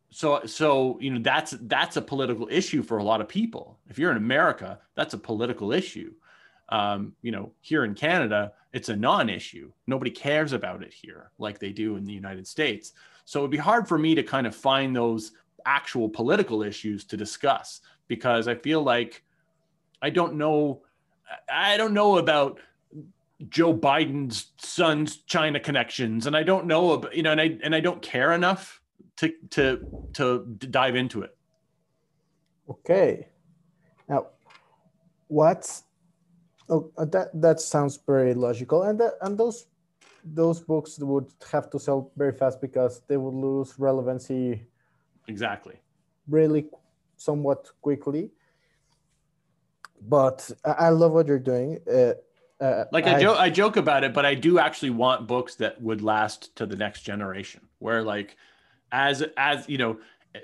so so you know that's that's a political issue for a lot of people. If you're in America, that's a political issue. Um, you know, here in Canada, it's a non-issue. Nobody cares about it here like they do in the United States. So it'd be hard for me to kind of find those actual political issues to discuss because I feel like I don't know I don't know about Joe Biden's son's China connections and I don't know about you know and I and I don't care enough to to to dive into it. Okay. Now, what's Oh, uh, that that sounds very logical, and that and those those books would have to sell very fast because they would lose relevancy. Exactly. Really, somewhat quickly. But I, love what you're doing. Uh, uh, like I, I joke, I joke about it, but I do actually want books that would last to the next generation. Where like, as as you know,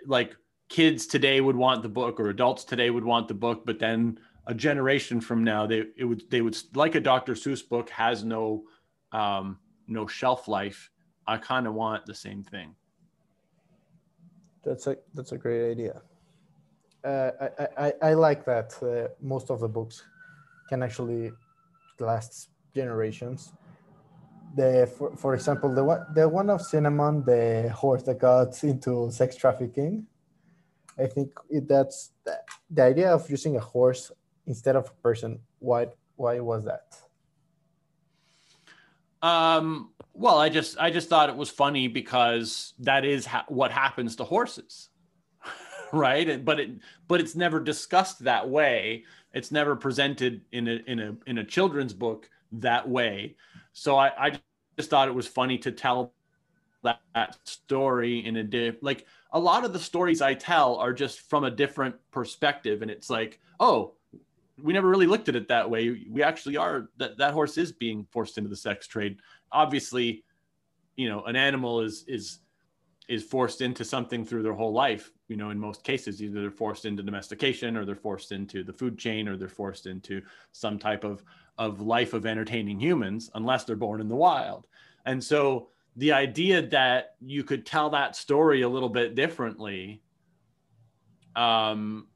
like kids today would want the book, or adults today would want the book, but then a generation from now, they it would they would like a Dr. Seuss book has no um, no shelf life. I kind of want the same thing. That's a that's a great idea. Uh, I, I I like that uh, most of the books can actually last generations. The for, for example the one the one of Cinnamon, the horse that got into sex trafficking. I think it, that's the, the idea of using a horse instead of a person. Why why was that? Um, well, I just I just thought it was funny because that is ha- what happens to horses, right? But it but it's never discussed that way. It's never presented in a in a in a children's book that way. So I, I just thought it was funny to tell that, that story in a diff like a lot of the stories I tell are just from a different perspective, and it's like, oh, we never really looked at it that way. We actually are that that horse is being forced into the sex trade. Obviously, you know, an animal is is is forced into something through their whole life. You know, in most cases, either they're forced into domestication, or they're forced into the food chain, or they're forced into some type of of life of entertaining humans, unless they're born in the wild. And so, the idea that you could tell that story a little bit differently um,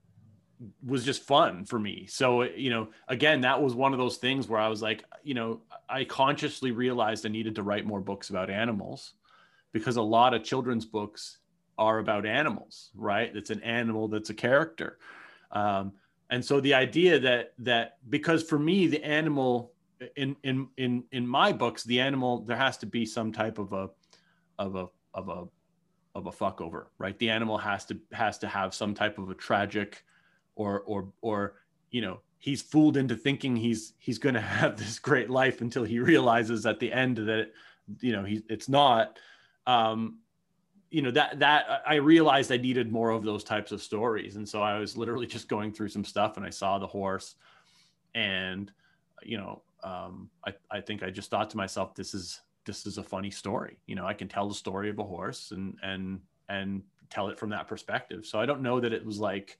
was just fun for me. So, you know, again, that was one of those things where I was like, you know, I consciously realized I needed to write more books about animals because a lot of children's books are about animals, right? It's an animal that's a character. Um, and so the idea that that because for me the animal in in in in my books the animal there has to be some type of a of a of a of a fuck over right? The animal has to has to have some type of a tragic or or or you know he's fooled into thinking he's he's going to have this great life until he realizes at the end that you know he it's not. Um you know that that i realized i needed more of those types of stories and so i was literally just going through some stuff and i saw the horse and you know um i i think i just thought to myself this is this is a funny story you know i can tell the story of a horse and and and tell it from that perspective so i don't know that it was like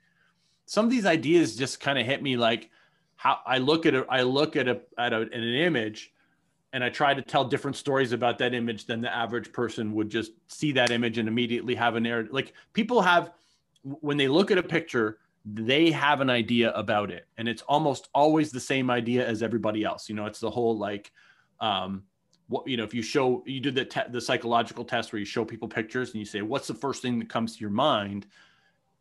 some of these ideas just kind of hit me like how I look at it. I look at a at, a, at an image, and I try to tell different stories about that image than the average person would just see that image and immediately have a narrative. Like people have when they look at a picture, they have an idea about it, and it's almost always the same idea as everybody else. You know, it's the whole like. Um, what you know if you show you do the te- the psychological test where you show people pictures and you say what's the first thing that comes to your mind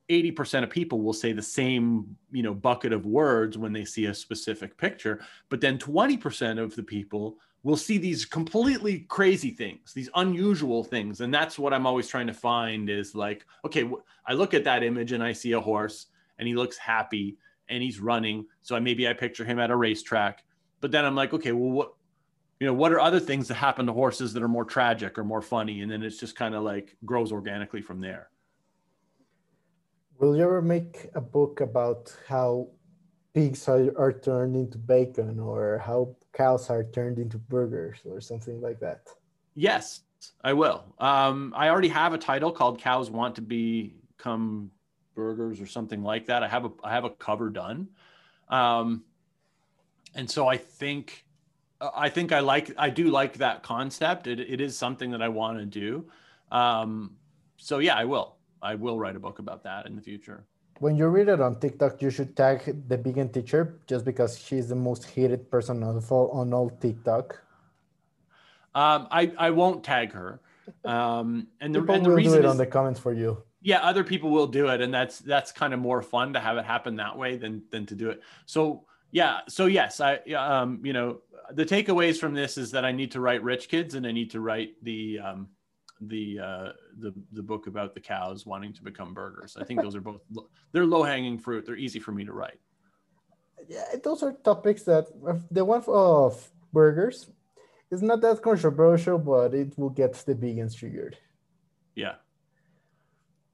80% of people will say the same you know bucket of words when they see a specific picture but then 20% of the people will see these completely crazy things these unusual things. And that's what i'm always trying to find is like okay i look at that image and i see a horse and he looks happy and he's running. So I, maybe i picture him at a racetrack but then i'm like okay well what you know what are other things that happen to horses that are more tragic or more funny? And then it's just kind of like grows organically from there. Will you ever make a book about how pigs are, are turned into bacon or how cows are turned into burgers or something like that? Yes, I will. Um, I already have a title called "Cows Want to Become Burgers" or something like that. I have a I have a cover done, um, and so I think I think I like I do like that concept. It it is something that I want to do. Um, so yeah, I will. I will write a book about that in the future. When you read it on TikTok, you should tag the vegan teacher just because she's the most hated person on all, on all TikTok. Um, I I won't tag her. Um, and the, people and the will reason do it is, on the comments for you. yeah, other people will do it, and that's that's kind of more fun to have it happen that way than than to do it. So yeah, so yes, I um, you know the takeaways from this is that I need to write rich kids and I need to write the um, the uh, the the book about the cows wanting to become burgers. I think those are both they're low hanging fruit. They're easy for me to write. Yeah, those are topics that the one of burgers is not that controversial, but it will get the vegans triggered. Yeah.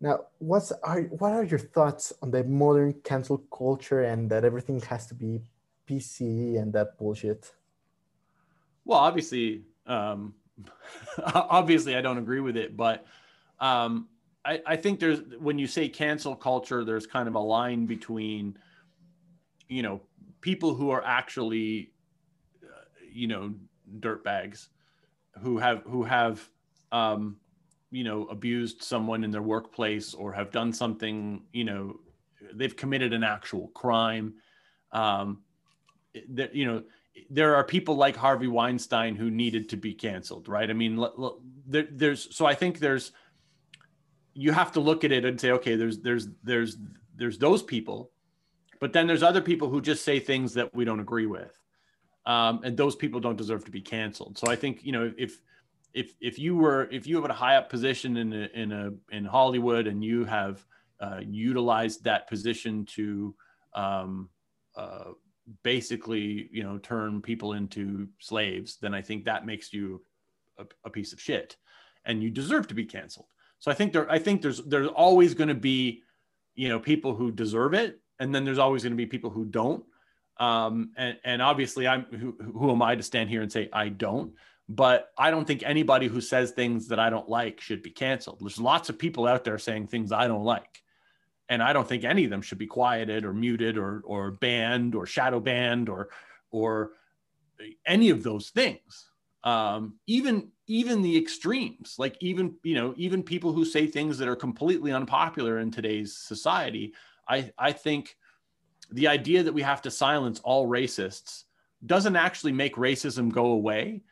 Now, what's are what are your thoughts on the modern cancel culture and that everything has to be PC and that bullshit? Well, obviously, um, obviously, I don't agree with it, but um, I, I think there's when you say cancel culture, there's kind of a line between, you know, people who are actually, uh, you know, dirtbags, who have who have, um, you know, abused someone in their workplace or have done something, you know, they've committed an actual crime. Um, that you know there are people like Harvey Weinstein who needed to be canceled, right? I mean, there, there's so I think there's you have to look at it and say, okay, there's there's there's there's those people, but then there's other people who just say things that we don't agree with, um, and those people don't deserve to be canceled. So I think you know if if if you were if you have a high up position in a in a in Hollywood and you have uh, utilized that position to um, uh, basically you know turn people into slaves then i think that makes you a, a piece of shit. And you deserve to be canceled. So i think there i think there's there's always going to be you know people who deserve it and then there's always going to be people who don't. Um, and and obviously i'm who, who am i to stand here and say i don't? But i don't think anybody who says things that i don't like should be canceled. There's lots of people out there saying things i don't like and I don't think any of them should be quieted or muted or or banned or shadow banned or or any of those things. Um, even even the extremes, like even you know even people who say things that are completely unpopular in today's society. I I think the idea that we have to silence all racists doesn't actually make racism go away.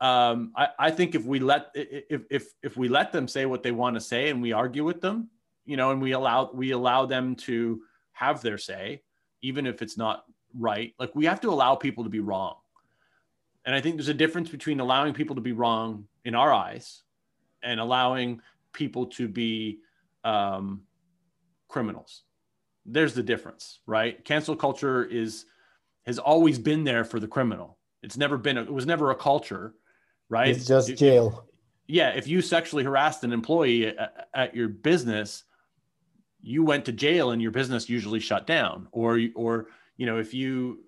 Um, I, I think if we let if, if if we let them say what they want to say and we argue with them, you know, and we allow we allow them to have their say, even if it's not right. Like we have to allow people to be wrong. And I think there's a difference between allowing people to be wrong in our eyes and allowing people to be um, criminals. There's the difference, right? Cancel culture is has always been there for the criminal. It's never been. A, it was never a culture, right? It's just jail. Yeah, if you sexually harassed an employee at, at your business, you went to jail and your business usually shut down or or you know if you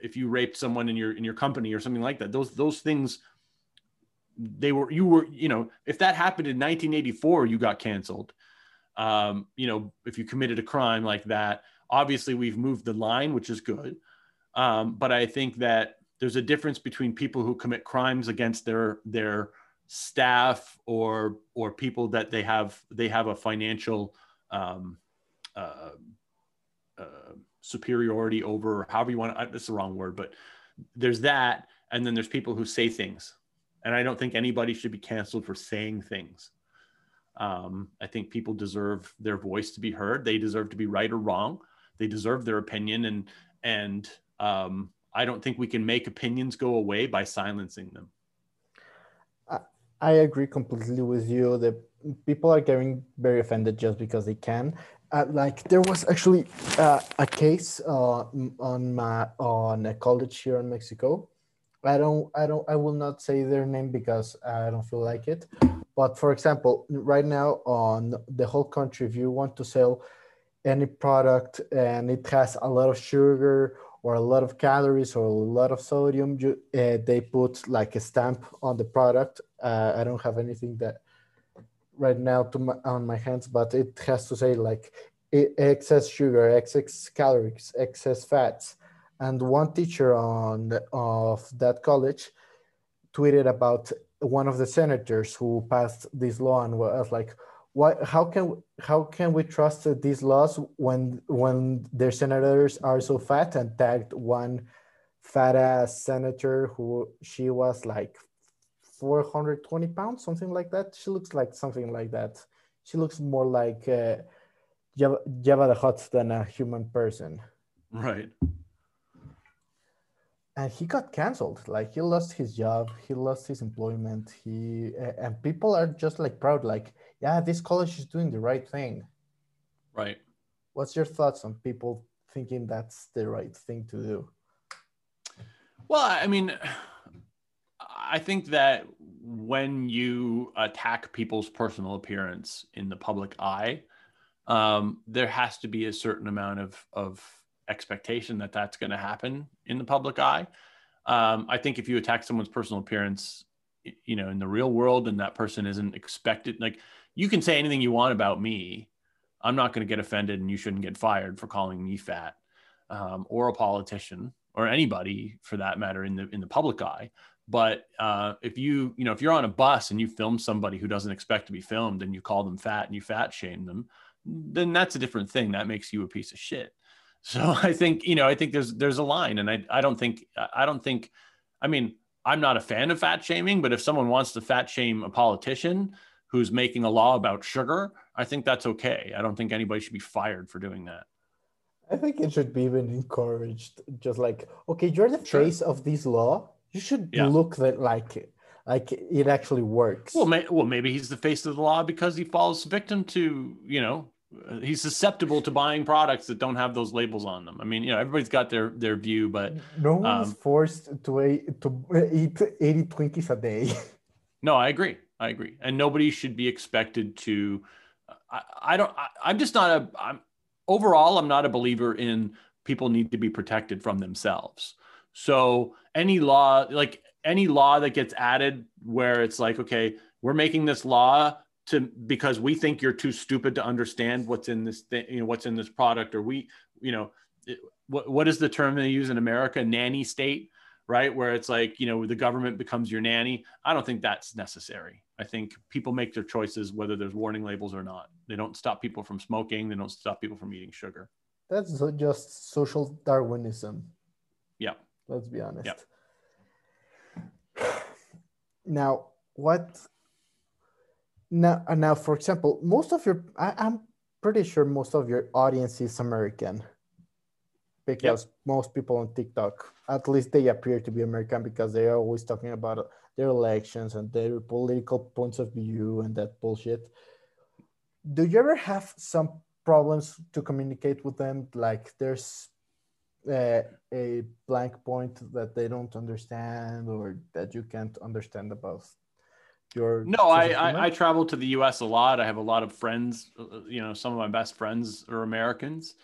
if you raped someone in your in your company or something like that those those things they were you were you know if that happened in 1984 you got canceled. Um, you know if you committed a crime like that obviously we've moved the line which is good. Um, but i think that there's a difference between people who commit crimes against their their staff or or people that they have they have a financial um, uh, superiority over however you want to, that's the wrong word, but there's that. And then there's people who say things. And I don't think anybody should be canceled for saying things. Um, I think people deserve their voice to be heard. They deserve to be right or wrong. They deserve their opinion, and and um, I don't think we can make opinions go away by silencing them. I agree completely with you. The people are getting very offended just because they can. Uh, like there was actually uh, a case uh, on my on a college here in Mexico. I don't, I don't, I will not say their name because I don't feel like it. But for example, right now on the whole country, if you want to sell any product and it has a lot of sugar or a lot of calories or a lot of sodium, you, uh, they put like a stamp on the product. Uh, I don't have anything that right now to my, on my hands, but it has to say like excess sugar, excess calories, excess fats. And one teacher on of that college tweeted about one of the senators who passed this law and was like, "Why? How can how can we trust these laws when when their senators are so fat?" And tagged one fat ass senator who she was like 420 pounds, something like that. She looks like something like that. She looks more like uh, Jabba, Jabba the Hutt than a human person. Right. And he got canceled. Like he lost his job, he lost his employment. He and people are just like proud, like, yeah, this college is doing the right thing. Right. What's your thoughts on people thinking that's the right thing to do? Well, I mean, I think that when you attack people's personal appearance in the public eye, um, there has to be a certain amount of, of expectation that that's going to happen in the public eye. Um, I think if you attack someone's personal appearance, you know, in the real world, and that person isn't expected, like you can say anything you want about me, I'm not going to get offended, and you shouldn't get fired for calling me fat, um, or a politician, or anybody for that matter in the in the public eye. But uh, if you, you know, if you're on a bus and you film somebody who doesn't expect to be filmed and you call them fat and you fat shame them, then that's a different thing. That makes you a piece of shit. So I think, you know, I think there's there's a line, and I I don't think I don't think, I mean, I'm not a fan of fat shaming, but if someone wants to fat shame a politician who's making a law about sugar, I think that's okay. I don't think anybody should be fired for doing that. I think it should be even encouraged. Just like, okay, you're the sure. face of this law you should yeah. look that like it, like it actually works. Well, may, well, maybe he's the face of the law because he falls victim to you know he's susceptible to buying products that don't have those labels on them. I mean, you know, everybody's got their their view, but no one's um, forced to eat to eat eighty Twinkies a day. No, I agree. I agree, and nobody should be expected to. I, I don't. I, am just not a. I'm overall. I'm not a believer in people need to be protected from themselves. So any law, like any law that gets added where it's like, okay, we're making this law to because we think you're too stupid to understand what's in this thing, you know, what's in this product, or we, you know, it, what what is the term they use in America? Nanny state, right? Where it's like, you know, the government becomes your nanny. I don't think that's necessary. I think people make their choices whether there's warning labels or not. They don't stop people from smoking. They don't stop people from eating sugar. That's just social Darwinism. Let's be honest. Yep. Now, what? Now, uh, now, for example, most of your, I, am pretty sure most of your audience is American, because yep. most people on TikTok, at least they appear to be American, because they are always talking about their elections and their political points of view and that bullshit. Do you ever have some problems to communicate with them? Like, there's uh, a blank point that they don't understand or that you can't understand about your no I, I, I travel to the us a lot. I have a lot of friends uh, you know some of my best friends are americans.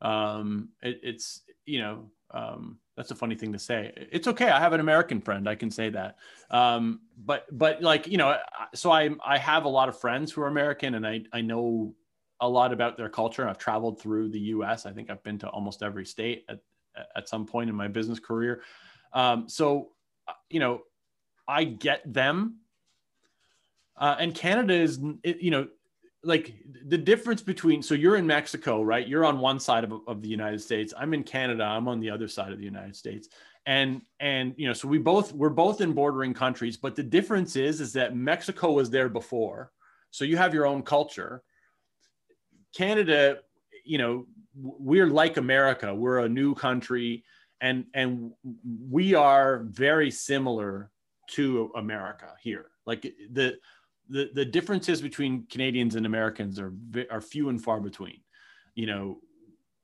Um it, it's you know um that's a funny thing to say. It's okay. I have an american friend. I can say that. Um but but like you know so i i have a lot of friends who are american and i i know a lot about their culture. I've traveled through the U.S. I think I've been to almost every state at at some point in my business career. Um, so, you know, I get them. Uh, and Canada is, you know, like the difference between so you're in Mexico, right? You're on one side of, of the United States. I'm in Canada. I'm on the other side of the United States. And and you know, so we both we're both in bordering countries, but the difference is is that Mexico was there before So you have your own culture. Canada, you know, we're like America. We're a new country, and and we are very similar to America here. Like the the the differences between Canadians and Americans are are few and far between. You know,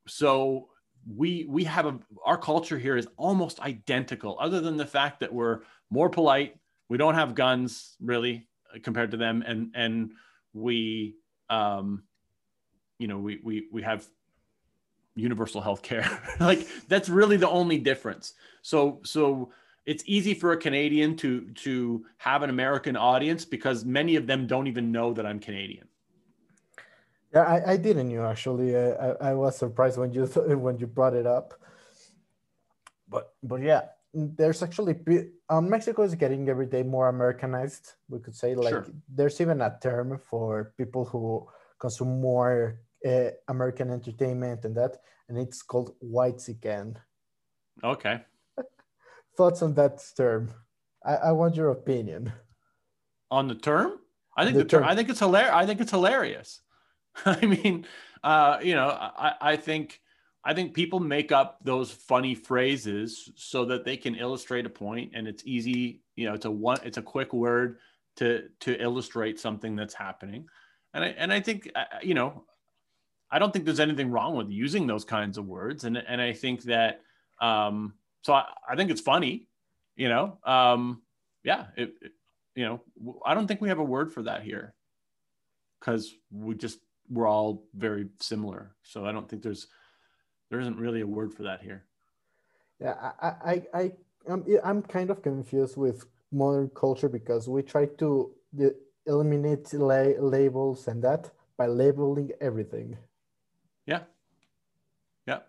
so we we have a our culture here is almost identical, other than the fact that we're more polite. We don't have guns really compared to them, and and we um, you know we we we have universal health care like that's really the only difference so so it's easy for a canadian to to have an american audience because many of them don't even know that i'm canadian Yeah, I, I didn't know actually. I, I was surprised when you when you brought it up. But but yeah, there's actually um, Mexico is getting every day more Americanized. We could say like Sure. there's even a term for people who consume more uh, American entertainment and that, and it's called whitexican. okay Thoughts on that term? I, I want your opinion. on the term i think The the, term term. i think it's hilarious i think it's hilarious i mean uh you know i i think i think people make up those funny phrases so that they can illustrate a point and it's easy you know it's a one it's a quick word to to illustrate something that's happening and i and i think uh, you know i don't think there's anything wrong with using those kinds of words. And and i think that um so i, I think it's funny you know um yeah it, it- you know I don't think we have a word for that here. Because we just we're all very similar. So i don't think there's there isn't really a word for that here. Yeah, I, I, I, I'm, I'm kind of confused with modern culture because we try to eliminate la- labels and that by labeling everything. yeah yeah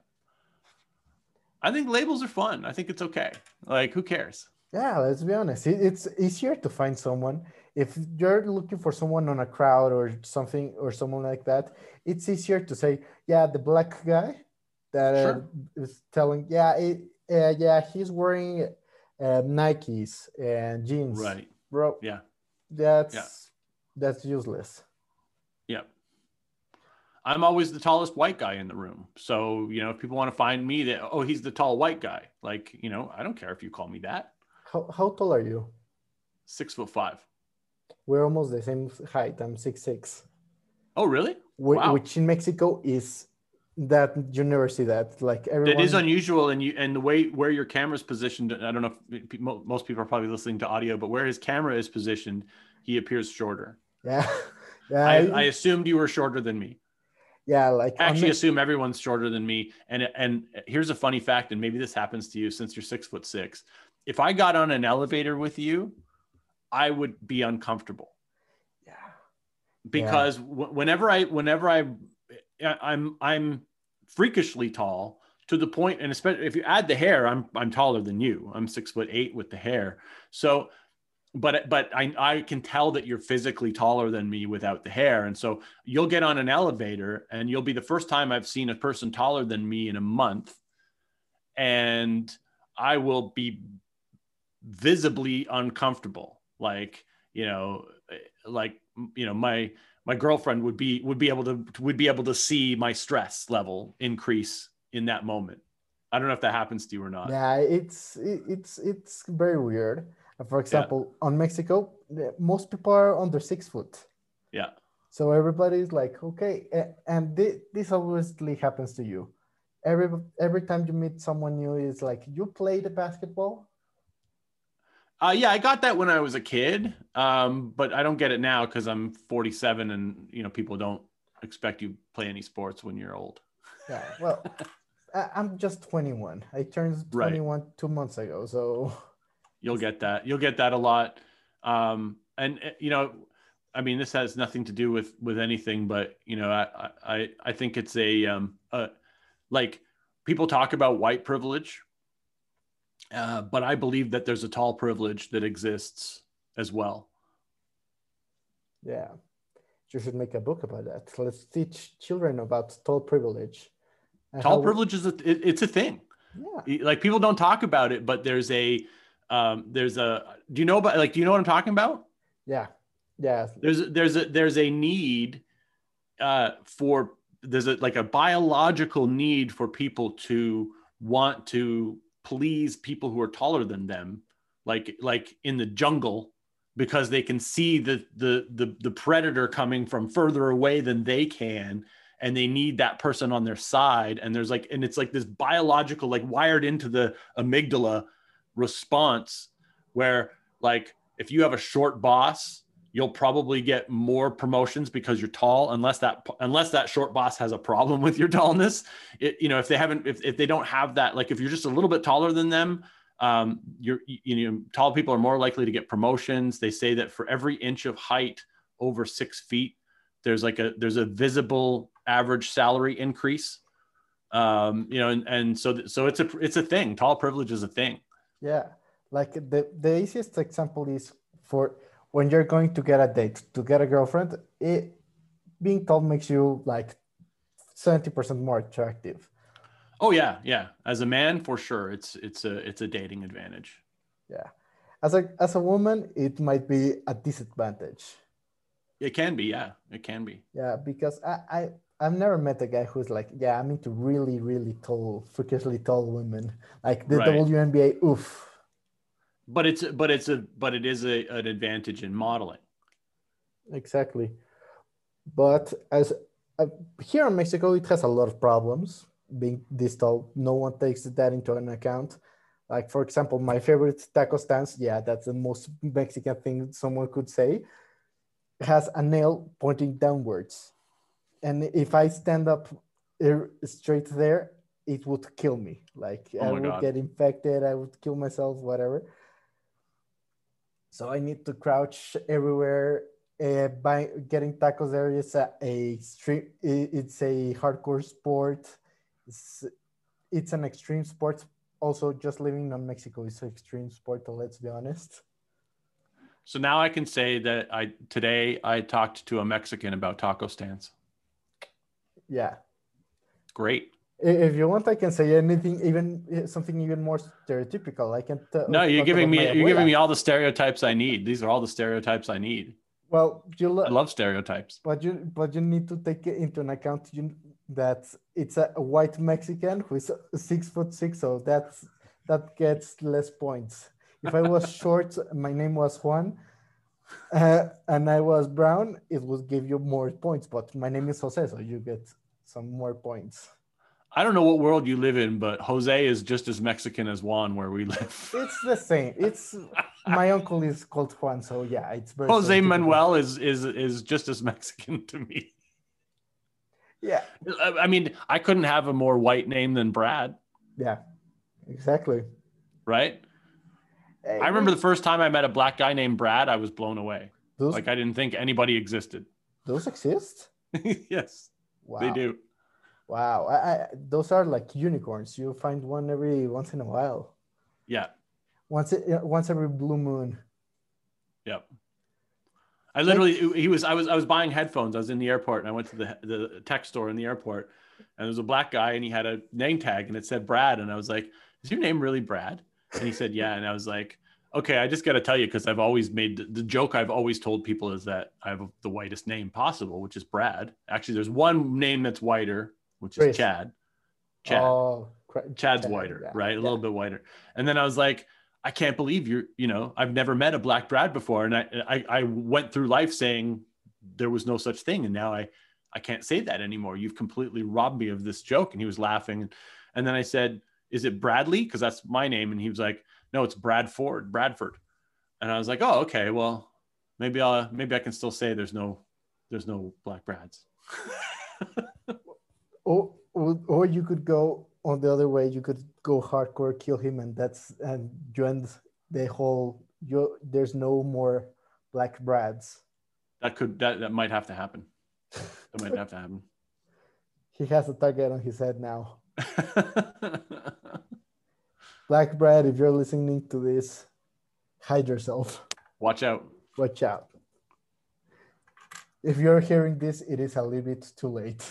i think labels are fun i think it's okay like who cares Yeah, let's be honest. It, it's easier to find someone if you're looking for someone on a crowd or something or someone like that. It's easier to say, yeah, the black guy that uh, is telling, yeah, it, uh, yeah, he's wearing uh, Nikes and jeans, right bro. yeah That's Yeah. that's useless. I'm always the tallest white guy in the room so you know if people want to find me that oh he's the tall white guy like you know i don't care if you call me that How, how tall are you? six foot five. We're almost the same height. I'm six six. Oh really Wh- Wow. Which in Mexico is that you never see that. Like everyone. That is unusual, and you and the way where your camera's positioned. I don't know if most people are probably listening to audio, but where his camera is positioned, he appears shorter. Yeah. Yeah. I, I- I assumed you were shorter than me. Yeah. Like I actually Me- assume everyone's shorter than me. And and here's a funny fact, and maybe this happens to you since you're six foot six. If I got on an elevator with you, I would be uncomfortable yeah. because wh- whenever I whenever I I'm I'm freakishly tall to the point, and especially if you add the hair, I'm I'm taller than you. I'm six foot eight with the hair. So, but but I I can tell that you're physically taller than me without the hair, and so you'll get on an elevator, and you'll be the first time I've seen a person taller than me in a month, and I will be visibly uncomfortable, like you know, like you know my my girlfriend would be would be able to would be able to see my stress level increase in that moment. I don't know if that happens to you or not. Yeah, it's it's it's very weird. For example, on Mexico, most people are under six foot. Yeah. So everybody's like, okay, and this obviously happens to you. Every every time you meet someone new, it's like you played basketball. Uh, yeah, I got that when I was a kid, um, but I don't get it now because I'm 47, and you know people don't expect you play any sports when you're old. Yeah, well, I'm just 21. I turned Right. 21 two months ago, so You'll get that. You'll get that a lot. Um, and uh, you know, I mean, this has nothing to do with with anything, but you know, I I I think it's a um uh like people talk about white privilege, uh, but I believe that there's a tall privilege that exists as well. yeah, you should make a book about that. Let's teach children about tall privilege. Tall privilege is a it, it's a thing. Yeah, Like people don't talk about it, but there's a um there's a do you know about like do you know what I'm talking about? yeah, Yeah, there's there's a there's a need uh, for there's a like a biological need for people to want to please people who are taller than them like like in the jungle because they can see the the the, the predator coming from further away than they can and they need that person on their side. And there's like and it's like this biological like wired into the amygdala response where like if you have a short boss you'll probably get more promotions because you're tall unless that unless that short boss has a problem with your tallness. It, you know if they haven't if, if they don't have that like if you're just a little bit taller than them um, you're you know tall people are more likely to get promotions. They say that for every inch of height over six feet there's like a there's a visible average salary increase. Um, you know and, and so so it's a it's a thing. Tall privilege is a thing yeah. Like the the easiest example is for when you're going to get a date to get a girlfriend it being tall makes you like 70% more attractive. Oh yeah. Yeah. As a man for sure it's it's a it's a dating advantage. Yeah. As a as a woman it might be a disadvantage. It can be yeah. It can be. Yeah because i, I I've never met a guy who's like, yeah, I'm into really, really tall, freakishly tall women. Like the Right. WNBA, oof. but it's but it's a but it is a, an advantage in modeling Exactly. But as uh, here in Mexico, it has a lot of problems being this tall. No one takes that into an account. Like, for example, my favorite taco stance. yeah, that's the most Mexican thing someone could say, has a nail pointing downwards. And if I stand up er, straight there, it would kill me. Like, Oh I would God. get infected, I would kill myself, whatever. So I need to crouch everywhere. Uh, by getting tacos there is a, a stream. It's a hardcore sport. It's, it's an extreme sport. Also, just living in Mexico is an extreme sport. Let's be honest. so now i can say that i today i talked to a mexican about taco stands Yeah. great If you want, I can say anything, even something even more stereotypical. I can. T- no you're giving me you're giving me all the stereotypes i need these are all the stereotypes i need Well, you lo- i love stereotypes but you but you need to take it into an account you, that it's a, a white Mexican who is six foot six, so that's that gets less points. If I was short, my name was Juan, uh, and I was brown, it would give you more points. But my name is Jose, so you get some more points. i don't know what world you live in but jose is just as mexican as juan where we live It's the same. It's my uncle is called Juan, so yeah, it's very jose manuel is is is just as mexican to me Yeah, I- i mean i couldn't have a more white name than brad yeah, exactly. right I remember the first time I met a black guy named Brad, I was blown away. those Like I didn't think anybody existed. those exist. yes, Wow. they do. Wow, I, I, those are like unicorns. You find one every once in a while. Yeah, Once it, once every blue moon. yep. I literally he was I was I was buying headphones. I was in the airport and I went to the the tech store in the airport and there was a black guy and he had a name tag and it said Brad and I was like, "Is your name really Brad?" And he said, "Yeah." And I was like, "Okay, I just got to tell you because I've always made the, joke I've always told people is that I have the whitest name possible, which is Brad. Actually, there's one name that's whiter, which is Chris. Chad. Chad. Oh, Chad's Chad, whiter, yeah, right? A yeah. little bit whiter. And then I was like, I can't believe you're, you know, I've never met a black Brad before. And I, I, I went through life saying there was no such thing. And now I, I can't say that anymore. You've completely robbed me of this joke. And he was laughing. And then I said, is it Bradley? Cause that's my name. And he was like, no, it's Bradford, Bradford. And I was like, oh, okay. Well, maybe I'll, maybe I can still say there's no, there's no black Brads. Or, or or you could go on the other way. You could go hardcore, kill him, and that's and you end the whole. You there's no more black Brads. that could, that, that might have to happen. That might have to happen. He has a target on his head now. Black Brad, if you're listening to this, hide yourself. Watch out. Watch out. If you're hearing this, it is a little bit too late.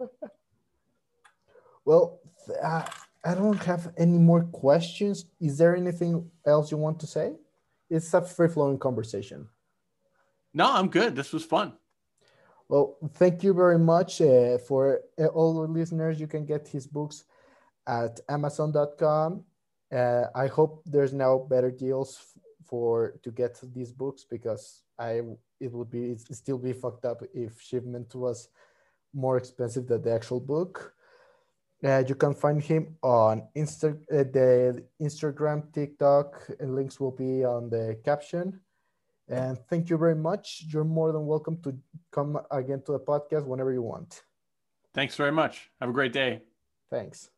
well, uh, I don't have any more questions. Is there anything else you want to say? It's a free flowing conversation. No, I'm good. This was fun. Well, thank you very much uh, for uh, all the listeners. You can get his books at Amazon.com. Uh, I hope there's now better deals for to get these books because I it would be it still be fucked up if shipment was more expensive than the actual book. Uh, you can find him on Insta, uh, the Instagram, TikTok, and links will be on the caption. And thank you very much. You're more than welcome to come again to the podcast whenever you want. Thanks very much. Have a great day. Thanks.